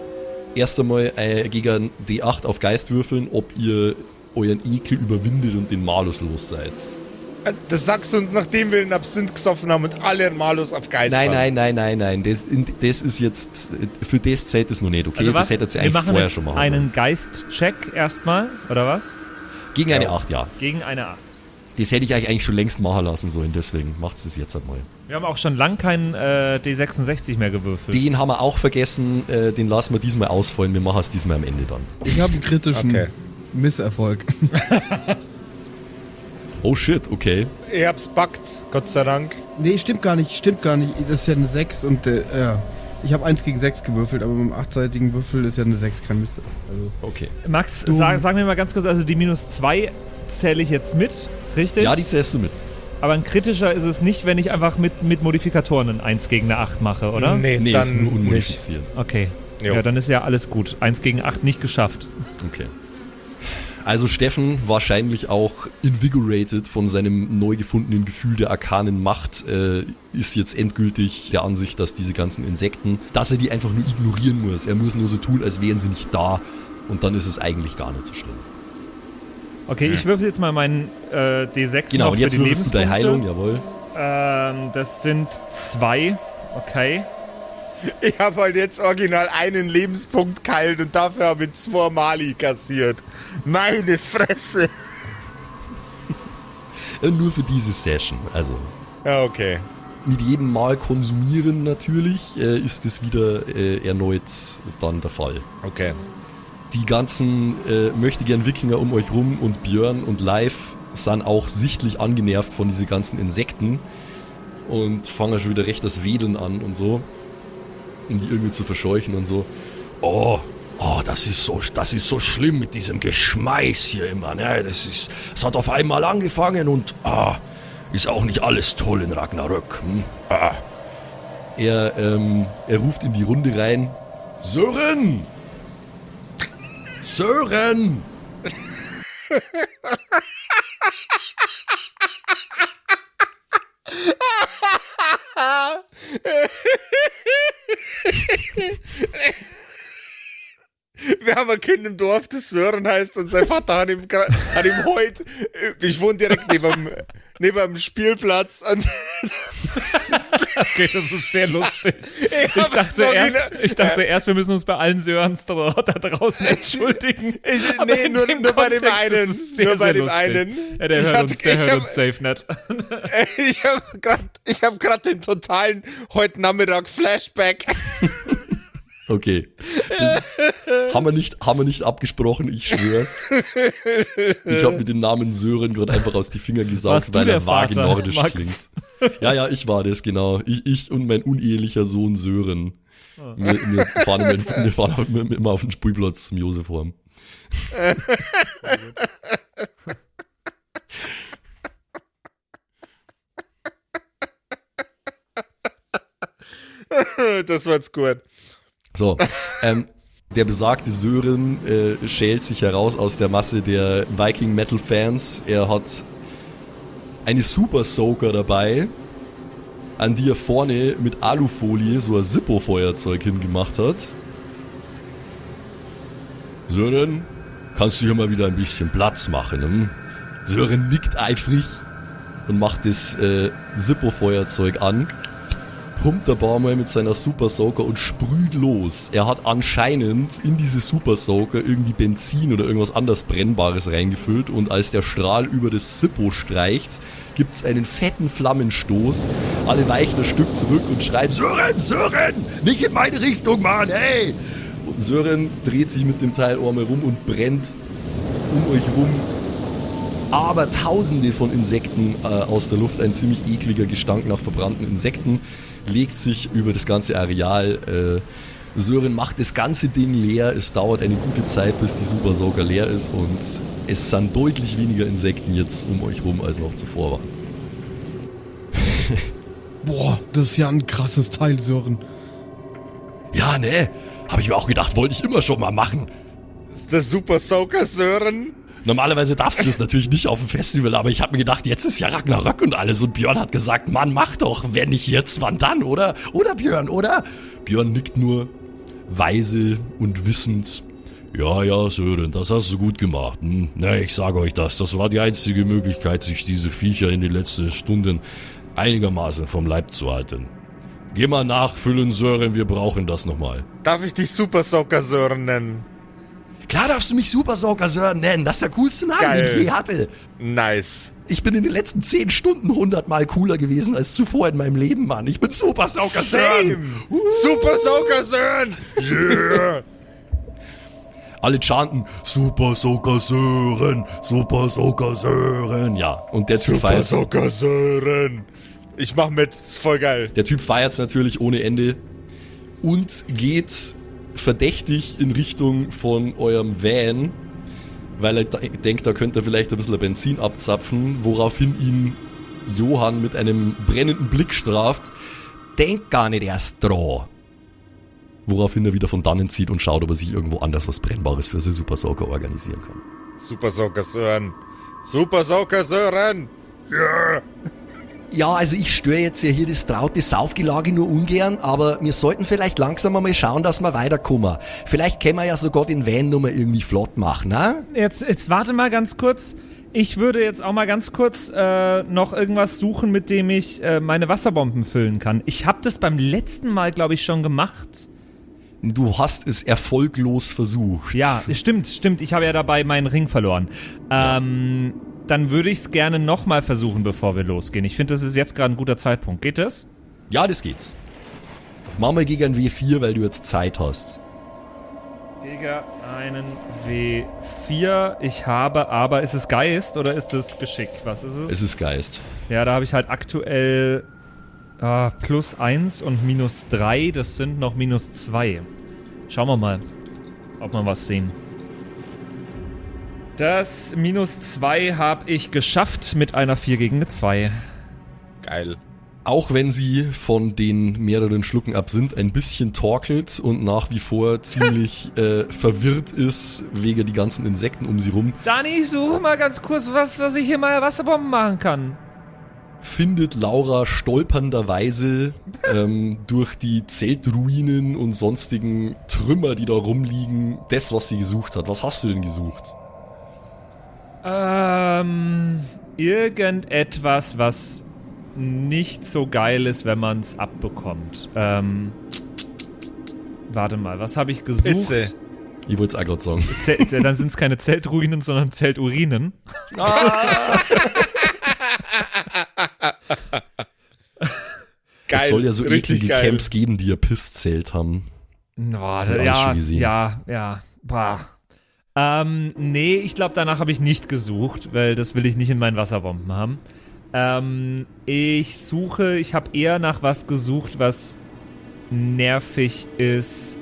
erst einmal äh, gegen D8 auf Geist würfeln, ob ihr euren Ekel überwindet und den Malus los seid. Das sagst du uns, nachdem wir den Absinth gesoffen haben und alle einen Malus auf Geist Nein, haben. nein, nein, nein, nein. Das, in- das ist jetzt, für das zählt es noch nicht, okay? Also was? das hättet ihr Wir eigentlich machen vorher jetzt schon machen einen Geist-Check erstmal, oder was? Gegen eine 8, ja. Gegen eine 8. Das hätte ich euch eigentlich schon längst machen lassen sollen, deswegen macht es jetzt einmal. Wir haben auch schon lang keinen äh, D66 mehr gewürfelt. Den haben wir auch vergessen, äh, den lassen wir diesmal ausfallen. Wir machen es diesmal am Ende dann. Ich habe einen kritischen Okay. Misserfolg. [LAUGHS] Oh shit, okay. Ich hab's backt, Gott sei Dank. nee, stimmt gar nicht, stimmt gar nicht. Das ist ja eine 6 und äh, ja. Ich habe 1 gegen 6 gewürfelt, aber mit dem achtseitigen Würfel ist ja eine 6 kein Misserfolg. Also, Okay. Max, sag, sag mir mal ganz kurz, also die minus 2 zähle ich jetzt mit Richtig? Ja, die zählst du mit. Aber ein kritischer ist es nicht, wenn ich einfach mit, mit Modifikatoren ein 1 gegen eine 8 mache, oder? Nee, Nee, dann ist nur nicht. unmodifiziert. Okay. Jo. Ja, dann ist ja alles gut. 1 gegen 8 nicht geschafft. Okay. Also Steffen, wahrscheinlich auch invigorated von seinem neu gefundenen Gefühl der arkanen Macht, äh, ist jetzt endgültig der Ansicht, dass diese ganzen Insekten, dass er die einfach nur ignorieren muss. Er muss nur so tun, als wären sie nicht da. Und dann ist es eigentlich gar nicht so schlimm. Okay, ich würfel jetzt mal meinen äh, D6 Genau, noch und jetzt für die würfelst du deine Heilung, jawohl. Ähm, das sind zwei. Okay. Ich habe halt jetzt original einen Lebenspunkt keilt und dafür habe ich zwei Mali kassiert. Meine Fresse. Äh, nur für diese Session. Also Ja, okay. mit jedem Mal konsumieren natürlich äh, ist das wieder äh, erneut dann der Fall. Okay. Die ganzen äh, möchte gern Wikinger um euch rum und Björn und Live sind auch sichtlich angenervt von diesen ganzen Insekten und fangen schon wieder recht das Wedeln an und so, um die irgendwie zu verscheuchen und so. Oh, oh, das ist so, das ist so schlimm mit diesem Geschmeiß hier immer. Ne? Das ist, es hat auf einmal angefangen und ah, ist auch nicht alles toll in Ragnarök. Hm? Ah. Er, ähm, er ruft in die Runde rein. Sören! Sören! [LAUGHS] Wir haben ein Kind im Dorf, das Sören heißt und sein Vater hat ihm, hat ihm heute, äh, ich wohne direkt neben dem, neben dem Spielplatz und [LAUGHS] Okay, das ist sehr lustig. ich, Ich dachte, erst, ich dachte erst, wir müssen uns bei allen Sörens da, draußen [LAUGHS] entschuldigen. Ich, Aber nee, nur, nur bei dem einen. sehr, nur bei dem lustig. einen. Ja, der Ich hört, uns, der ich hört hab- uns safe nicht. Ich habe gerade ich hab den totalen heute Nachmittag Flashback. [LAUGHS] Okay. Das [LAUGHS] haben, wir nicht, haben wir nicht abgesprochen, ich schwör's. Ich habe mit dem Namen Sören gerade einfach aus die Finger gesaugt, weil er vage nordisch Max? klingt. Ja, ja, ich war das, genau. Ich, ich und mein unehelicher Sohn Sören. Wir, wir, fahren immer, wir fahren auch immer, auf den Spielplatz zum Josefhorn. [LAUGHS] Das war jetzt gut. So, ähm, der besagte Sören äh, schält sich heraus aus der Masse der Viking Metal Fans. Er hat eine Super Soaker dabei, an die er vorne mit Alufolie so ein Zippo-Feuerzeug hingemacht hat. Sören, kannst du hier mal wieder ein bisschen Platz machen? Hm? Sören nickt eifrig und macht das äh, Zippo-Feuerzeug an pumpt der Barmer mit seiner Super Soaker und sprüht los. Er hat anscheinend in diese Super Soaker irgendwie Benzin oder irgendwas anderes Brennbares reingefüllt und als der Strahl über das Zippo streicht, gibt's einen fetten Flammenstoß. Alle weichen ein Stück zurück und schreien, Sören, Sören, nicht in meine Richtung, Mann, hey! Und Sören dreht sich mit dem Teil einmal rum und brennt um euch rum aber tausende von Insekten äh, aus der Luft. Ein ziemlich ekliger Gestank nach verbrannten Insekten legt sich über das ganze Areal. Äh, Sören macht das ganze Ding leer. Es dauert eine gute Zeit, bis die Supersauger leer ist und es sind deutlich weniger Insekten jetzt um euch rum, als noch zuvor waren. [LAUGHS] Boah, das ist ja ein krasses Teil, Sören. Ja, ne? Habe ich mir auch gedacht, wollte ich immer schon mal machen. Das ist der Super Soaker Sören. Normalerweise darfst du das natürlich nicht auf dem Festival, aber ich habe mir gedacht, jetzt ist ja Ragnarök und alles. Und Björn hat gesagt, Mann, mach doch. Wenn nicht jetzt, wann dann, oder? Oder Björn, oder? Björn nickt nur, weise und wissend. Ja, ja, Sören, das hast du gut gemacht. Hm? Na, ich sage euch das, das war die einzige Möglichkeit, sich diese Viecher in den letzten Stunden einigermaßen vom Leib zu halten. Geh mal nachfüllen, Sören, wir brauchen das nochmal. Darf ich dich Super Soaker Sören nennen? Klar darfst du mich Super Sauger Sören nennen, das ist der coolste Name, Geil. den ich je hatte. Nice. Ich bin in den letzten 10 Stunden 100 Mal cooler gewesen als zuvor in meinem Leben, Mann. Ich bin Super Sauger Same. Sören. Super Soaker Sören. Yeah. Alle chanten Super Sauger Sören, Super Sauker Sören. Ja, und der Typ Super feiert Soaker Sören. Ich mach mit, ist voll geil. Der Typ feiert's natürlich ohne Ende und geht verdächtig in Richtung von eurem Van. weil er de- denkt, da könnte er vielleicht ein bisschen Benzin abzapfen, woraufhin ihn Johann mit einem brennenden Blick straft. Denk gar nicht erst dran. Woraufhin er wieder von dannen zieht und schaut, ob er sich irgendwo anders was Brennbares für seine Super Soaker organisieren kann. Super Soaker Sören. Super Soaker Sören. Ja. Ja, also ich störe jetzt ja hier das traute Saufgelage nur ungern, aber wir sollten vielleicht langsam mal schauen, dass wir weiterkommen. Vielleicht können wir ja sogar den Van nochmal irgendwie flott machen, ne? Jetzt, jetzt warte mal ganz kurz. Ich würde jetzt auch mal ganz kurz äh, noch irgendwas suchen, mit dem ich äh, meine Wasserbomben füllen kann. Ich habe das beim letzten Mal, glaube ich, schon gemacht. Du hast es erfolglos versucht. Ja, stimmt, stimmt. Ich habe ja dabei meinen Ring verloren. Ähm, dann würde ich es gerne nochmal versuchen, bevor wir losgehen. Ich finde, das ist jetzt gerade ein guter Zeitpunkt. Geht das? Ja, das geht. Mach mal gegen ein W4, weil du jetzt Zeit hast. Gegen einen W4. Ich habe aber, ist es Geist oder ist es Geschick? Was ist es? Es ist Geist. Ja, da habe ich halt aktuell äh, plus 1 und minus 3. Das sind noch minus 2. Schauen wir mal, ob wir was sehen. Das minus 2 habe ich geschafft mit einer 4 gegen eine 2. Geil. Auch wenn sie von den mehreren Schlucken Absinth ein bisschen torkelt und nach wie vor [LAUGHS] ziemlich äh, verwirrt ist wegen die ganzen Insekten um sie rum, Dani, ich suche mal ganz kurz was, was ich hier mal Wasserbomben machen kann. findet Laura stolpernderweise [LAUGHS] ähm, durch die Zeltruinen und sonstigen Trümmer, die da rumliegen, das, was sie gesucht hat. Was hast du denn gesucht? Ähm, irgendetwas, was nicht so geil ist, wenn man es abbekommt. Ähm, warte mal, was habe ich gesucht? Pisse. Ich wollte es auch gerade sagen. Zelt, dann sind es keine Zeltruinen, sondern Zelturinen. Geil. [LAUGHS] es soll ja so eklige geil. Camps geben, die ihr Pisszelt haben. Wir alles ja, gesehen. ja, ja. Ähm, nee, ich glaube, danach habe ich nicht gesucht, weil das will ich nicht in meinen Wasserbomben haben. Ähm, ich suche, ich habe eher nach was gesucht, was nervig ist.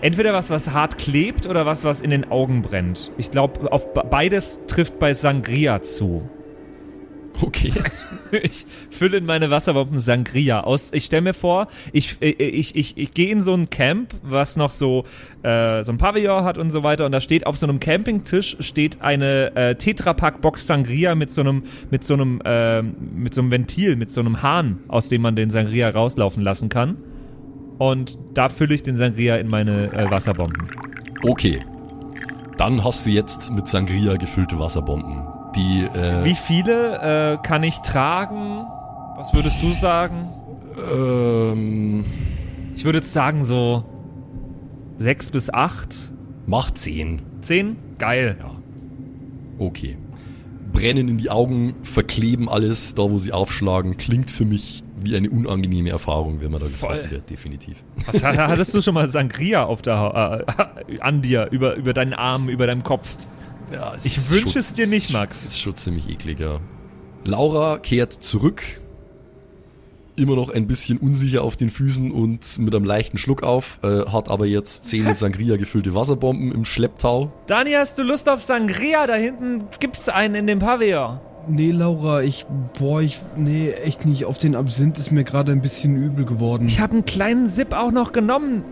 Entweder was, was hart klebt oder was, was in den Augen brennt. Ich glaube, auf be- beides trifft bei Sangria zu. Okay. [LAUGHS] Ich fülle in meine Wasserbomben Sangria aus. Ich stelle mir vor, ich, ich, ich, ich, ich gehe in so ein Camp, was noch so, äh, so ein Pavillon hat und so weiter. Und da steht auf so einem Campingtisch steht eine äh, Tetrapack-Box Sangria mit so einem, mit so einem, äh, mit so einem Ventil, mit so einem Hahn, aus dem man den Sangria rauslaufen lassen kann. Und da fülle ich den Sangria in meine äh, Wasserbomben. Okay. Dann hast du jetzt mit Sangria gefüllte Wasserbomben. Die, äh, Wie viele äh, kann ich tragen? Was würdest du sagen? ähm, Ich würde jetzt sagen so sechs bis acht. macht 10. Zehn? Geil. Okay. Brennen in die Augen, verkleben alles, da wo sie aufschlagen, klingt für mich wie eine unangenehme Erfahrung, wenn man da getroffen Voll. wird, definitiv. Was, ha- [LAUGHS] hattest du schon mal Sangria auf der, äh, [LAUGHS] an dir, über, über deinen Arm, über deinem Kopf? Ja, es Ich wünsche es dir nicht, Max. Es ist schon ziemlich eklig, ja. Laura kehrt zurück, immer noch ein bisschen unsicher auf den Füßen und mit einem leichten Schluck auf, äh, hat aber jetzt 10 mit Sangria gefüllte Wasserbomben im Schlepptau. Dani, hast du Lust auf Sangria? Da hinten gibt's einen in dem Pavillon. Nee, Laura, ich, boah, ich, nee, echt nicht. Auf den Absinth ist mir gerade ein bisschen übel geworden. Ich habe einen kleinen Sip auch noch genommen.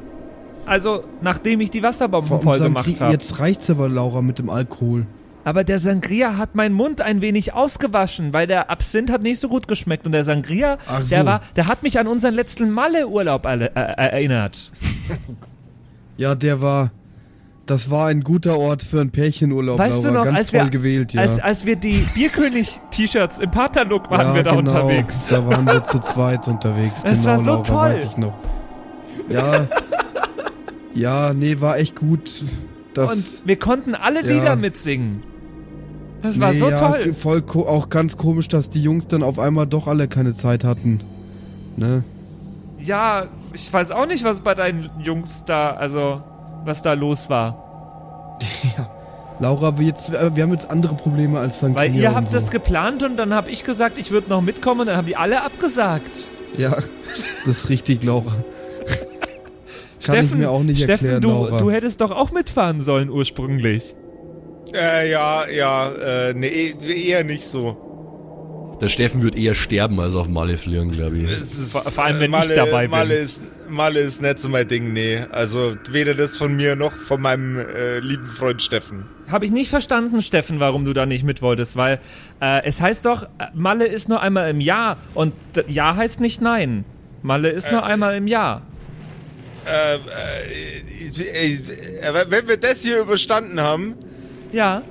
Also, nachdem ich die Wasserbomben voll gemacht habe. Jetzt reicht's aber, Laura, mit dem Alkohol. Aber der Sangria hat meinen Mund ein wenig ausgewaschen, weil der Absinth hat nicht so gut geschmeckt. Und der Sangria, so. der, war, der hat mich an unseren letzten Malle-Urlaub alle- äh, erinnert. [LAUGHS] Ja, der war, das war ein guter Ort für einen Pärchenurlaub, Weißt Laura. du noch, Ganz als toll wir, gewählt, ja. als, als wir die Bierkönig-T-Shirts im Paterlook waren ja, wir da genau, unterwegs. Da waren wir zu zweit unterwegs. Es genau, war so Laura, toll. weiß ich noch. Ja, ja, nee, war echt gut. Das, Und wir konnten alle Ja. Lieder mitsingen. Das war nee, so ja, toll. Voll auch ganz komisch, dass die Jungs dann auf einmal doch alle keine Zeit hatten. Ne? Ja, ich weiß auch nicht, was bei deinen Jungs da, also, was da los war. [LAUGHS] Laura, wir, jetzt, äh, wir haben jetzt andere Probleme als St. Weil ihr habt so. das geplant und dann habe ich gesagt, ich würde noch mitkommen und dann haben die alle abgesagt. Ja, das ist richtig, Laura. Kann Steffen, ich mir auch nicht Steffen, erklären, du, Laura. du hättest doch auch mitfahren sollen ursprünglich. Äh, ja, ja, äh, nee, eher nicht so. Der Steffen wird eher sterben, als auf Malle fliegen, glaube ich. Es ist, Vor- vor allem, wenn äh, ich dabei bin. Malle ist, Malle ist nicht so mein Ding, nee. Also weder das von mir noch von meinem äh, lieben Freund Steffen. Habe ich nicht verstanden, Steffen, warum du da nicht mit wolltest, weil äh, es heißt doch, äh, Malle ist nur einmal im Jahr und Ja heißt nicht Nein. Malle ist nur einmal im Jahr. Äh, äh, äh, wenn wir das hier überstanden haben, Ja,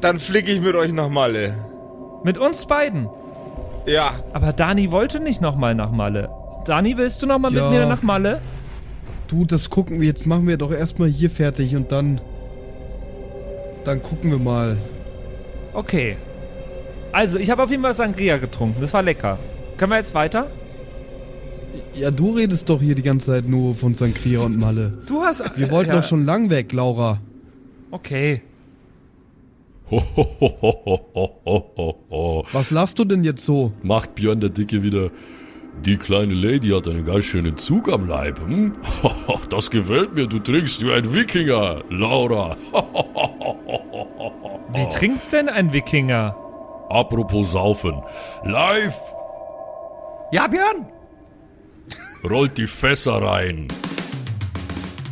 dann flicke ich mit euch nach Malle. mit uns beiden. Ja, Aber Dani wollte nicht nochmal nach Malle. Dani, willst du nochmal Ja. mit mir nach Malle? Du, das gucken wir, jetzt machen wir doch erstmal hier fertig und dann. Dann gucken wir mal. Okay. Also, ich habe auf jeden Fall Sangria getrunken. Das war lecker. Können wir jetzt weiter? Ja, du redest doch hier die ganze Zeit nur von Sankria und Malle. Du hast. Wir wollten ja. doch schon lang weg, Laura. Okay. Ho. Was lachst du denn jetzt so? Macht Björn der Dicke wieder. Die kleine Lady hat einen ganz schönen Zug am Leib. Hm? [LAUGHS] Das gefällt mir, du trinkst wie ein Wikinger, Laura. [LAUGHS] Wie trinkt denn ein Wikinger? Apropos Saufen. Live Ja, Björn? Rollt die Fässer rein.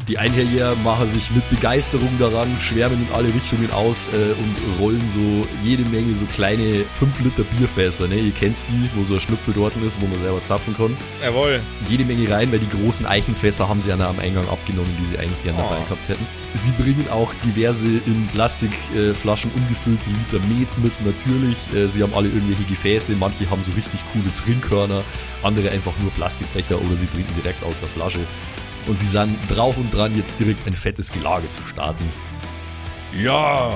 Die Einherjäger machen sich mit Begeisterung daran, schwärmen in alle Richtungen aus äh, und rollen so jede Menge so kleine 5 Liter Bierfässer. Ne? Ihr kennt die, wo so ein Schnupfel dort ist, wo man selber zapfen kann. jawohl. Jede Menge rein, weil die großen Eichenfässer haben sie ja am Eingang abgenommen, die sie eigentlich gerne dabei Oh. gehabt hätten. Sie bringen auch diverse in Plastikflaschen ungefüllte Liter Met mit, natürlich. Äh, Sie haben alle irgendwelche Gefäße, manche haben so richtig coole Trinkhörner, andere einfach nur Plastikbecher oder sie trinken direkt aus der Flasche. Und sie sind drauf und dran, jetzt direkt ein fettes Gelage zu starten. Ja,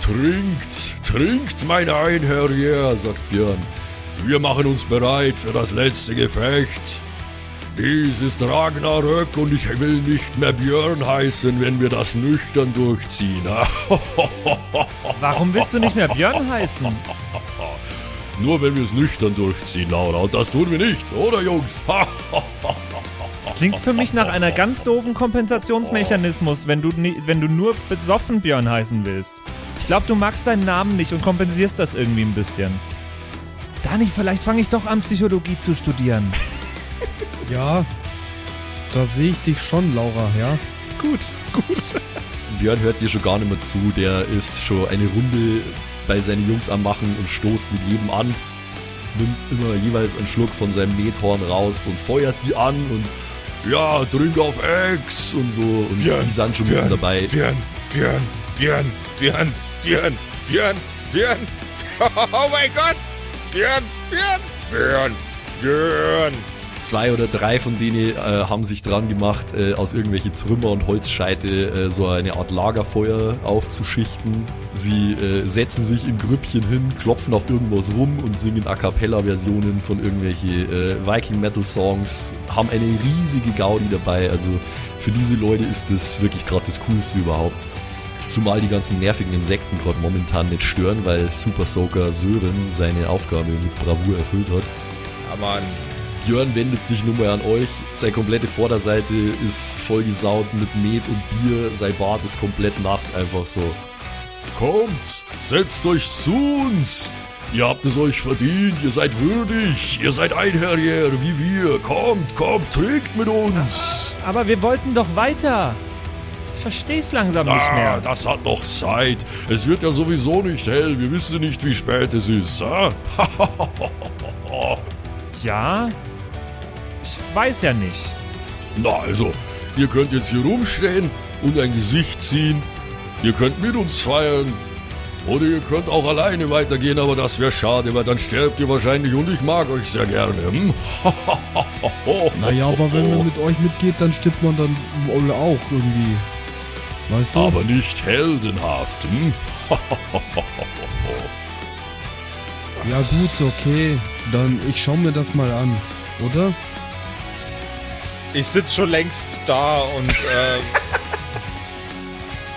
trinkt, trinkt, mein Einherjer, sagt Björn. Wir machen uns bereit für das letzte Gefecht. Dies ist Ragnarök und ich will nicht mehr Björn heißen, wenn wir das nüchtern durchziehen. [LAUGHS] Warum willst du nicht mehr Björn heißen? Nur wenn wir es nüchtern durchziehen, Laura. Und das tun wir nicht, oder Jungs? [LAUGHS] Klingt für mich nach einer ganz doofen Kompensationsmechanismus, wenn du, wenn du nur besoffen Björn heißen willst. Ich glaube, du magst deinen Namen nicht und kompensierst das irgendwie ein bisschen. Dani, vielleicht fange ich doch an, Psychologie zu studieren. [LAUGHS] Ja, da sehe ich dich schon, Laura, ja? gut, gut. Björn hört dir schon gar nicht mehr zu. Der ist schon eine Runde bei seinen Jungs am Machen und stoßt mit jedem an. Nimmt immer jeweils einen Schluck von seinem Methorn raus und feuert die an und ja, trink auf Ex und so. Und Björn, die sind schon Björn, dabei. Björn, Björn, Björn, Björn, Björn, Björn, Björn. [LAUGHS] Oh mein Gott! Björn, Björn, Björn, Björn. Zwei oder drei von denen äh, haben sich dran gemacht, äh, aus irgendwelche Trümmer und Holzscheite äh, so eine Art Lagerfeuer aufzuschichten. Sie äh, setzen sich in Grüppchen hin, klopfen auf irgendwas rum und singen A Cappella-Versionen von irgendwelche äh, Viking-Metal-Songs, haben eine riesige Gaudi dabei. Also für diese Leute ist das wirklich gerade das Coolste überhaupt. Zumal die ganzen nervigen Insekten gerade momentan nicht stören, weil Super Soaker Sören seine Aufgabe mit Bravour erfüllt hat. Ja, Mann. Björn wendet sich nun mal an euch. Seine komplette Vorderseite ist vollgesaut mit Met und Bier. Sein Bart ist komplett nass, einfach so. Kommt, setzt euch zu uns. Ihr habt es euch verdient, ihr seid würdig, ihr seid Einherjer wie wir. Kommt, kommt, trinkt mit uns. Aber wir wollten doch weiter. Ich versteh's langsam nicht Ah, mehr. das hat noch Zeit. Es wird ja sowieso nicht hell. Wir wissen nicht, wie spät es ist. ah? [LAUGHS] Ja? Ich weiß ja nicht. Na also, ihr könnt jetzt hier rumstehen und ein Gesicht ziehen. Ihr könnt mit uns feiern. Oder ihr könnt auch alleine weitergehen, aber das wäre schade, weil dann sterbt ihr wahrscheinlich und ich mag euch sehr gerne. Hm? [LAUGHS] Naja, aber wenn man mit euch mitgeht, dann stirbt man dann wohl auch irgendwie. Weißt du? Aber nicht heldenhaft. Hm? Ja gut, okay. Dann ich schau mir das mal an, oder? Ich sitz schon längst da und äh,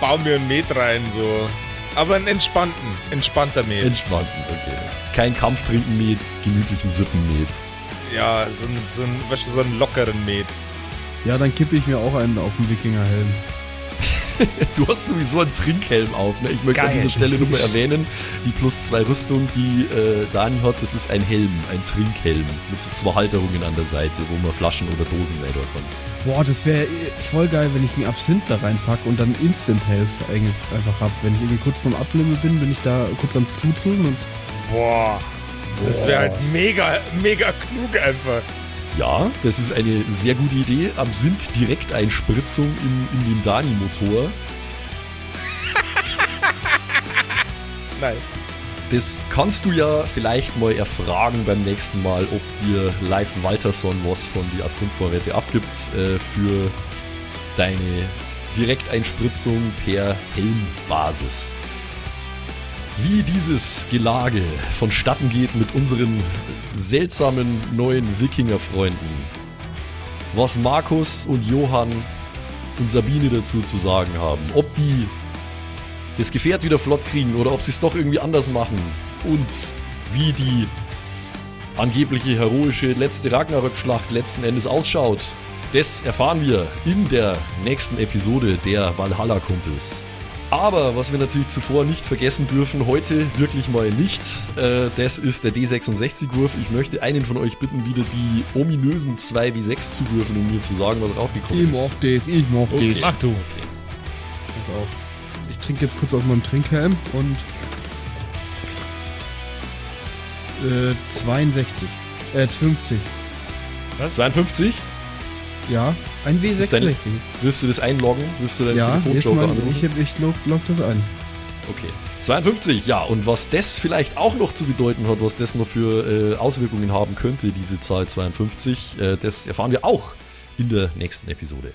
[LAUGHS] baue mir ein Met rein, so. Aber einen entspannten, entspannter Met. Entspannten, okay. Kein Kampftrinken-Met, gemütlichen Sippen-Met. ja, so, ein- so, ein, weißt du, so einen lockeren Met. Ja, dann kippe ich mir auch einen auf den Wikingerhelm. [LAUGHS] Du hast sowieso einen Trinkhelm auf. Ne? Ich möchte an Geil. dieser Stelle nur mal erwähnen, die plus zwei Rüstung, die äh, Dani hat, das ist ein Helm, ein Trinkhelm mit so zwei Halterungen an der Seite, wo man Flaschen oder Dosen kann. Boah, das wäre voll geil, wenn ich einen Absinth da reinpacke und dann Instant Health eigentlich einfach hab. Wenn ich irgendwie kurz vorm Ablimmen bin, bin ich da kurz am Zuzeln und Boah. Das wäre halt mega, mega klug einfach. Ja, das ist eine sehr gute Idee. Absinth Direkteinspritzung in, in den Dani-Motor. [LAUGHS] Nice. Das kannst du ja vielleicht mal erfragen beim nächsten Mal, ob dir Live Walterson was von die Absinth-Vorräte abgibt äh, für deine Direkteinspritzung per Helmbasis. Wie dieses Gelage vonstatten geht mit unseren seltsamen neuen Wikinger-Freunden. Was Markus und Johann und Sabine dazu zu sagen haben. Ob die das Gefährt wieder flott kriegen oder ob sie es doch irgendwie anders machen. Und wie die angebliche heroische letzte Ragnarök-Schlacht letzten Endes ausschaut. Das erfahren wir in der nächsten Episode der Valhalla-Kumpels. Aber was wir natürlich zuvor nicht vergessen dürfen, heute wirklich mal nicht, äh, das ist der D66-Wurf. Ich möchte einen von euch bitten, wieder die ominösen 2W6 zu würfeln, um mir zu sagen, was rausgekommen ich ist. mach das, ich mach Okay. das. Mach du. Pass auf. Ich trinke jetzt kurz aus meinem Trinkhelm und äh, 62. Äh, 50. 52? Ja, ein Das ist dein- W66. Willst du das einloggen? Willst du deinen Ja, Telefonjoker anrufen? ich, hab- ich log, log das ein. Okay. 52, ja. Und was das vielleicht auch noch zu bedeuten hat, was das noch für äh, Auswirkungen haben könnte, diese Zahl 52, äh, das erfahren wir auch in der nächsten Episode.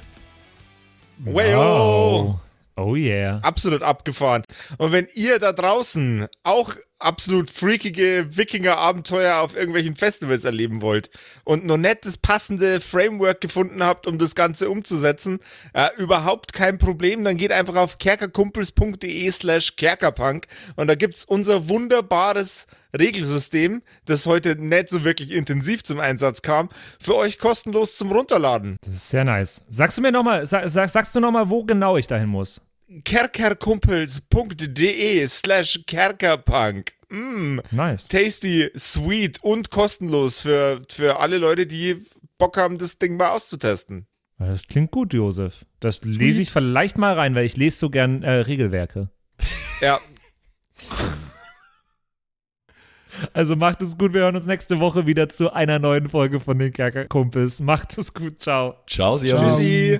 Wayo. Oh yeah. Absolut abgefahren. Und wenn ihr da draußen auch absolut freakige Wikinger-Abenteuer auf irgendwelchen Festivals erleben wollt und noch nicht das passende Framework gefunden habt, um das Ganze umzusetzen, äh, überhaupt kein Problem, dann geht einfach auf kerkerkumpels.de slash kerkerpunk und da gibt's unser wunderbares Regelsystem, das heute nicht so wirklich intensiv zum Einsatz kam, für euch kostenlos zum Runterladen. Das ist sehr nice. Sagst du mir nochmal, sag, sag, sagst du nochmal, wo genau ich dahin muss? kerkerkumpels.de slash kerkerpunk. Mm, Nice. tasty, sweet und kostenlos für, für alle Leute, die Bock haben, das Ding mal auszutesten. Das klingt gut, Josef. Das lese ich vielleicht mal rein, weil ich lese so gern äh, Regelwerke. Ja, [LAUGHS] Also macht es gut, wir hören uns nächste Woche wieder zu einer neuen Folge von den Kerkerkumpels. Macht es gut, ciao. Ciao, Servus. Ciao. tschüssi.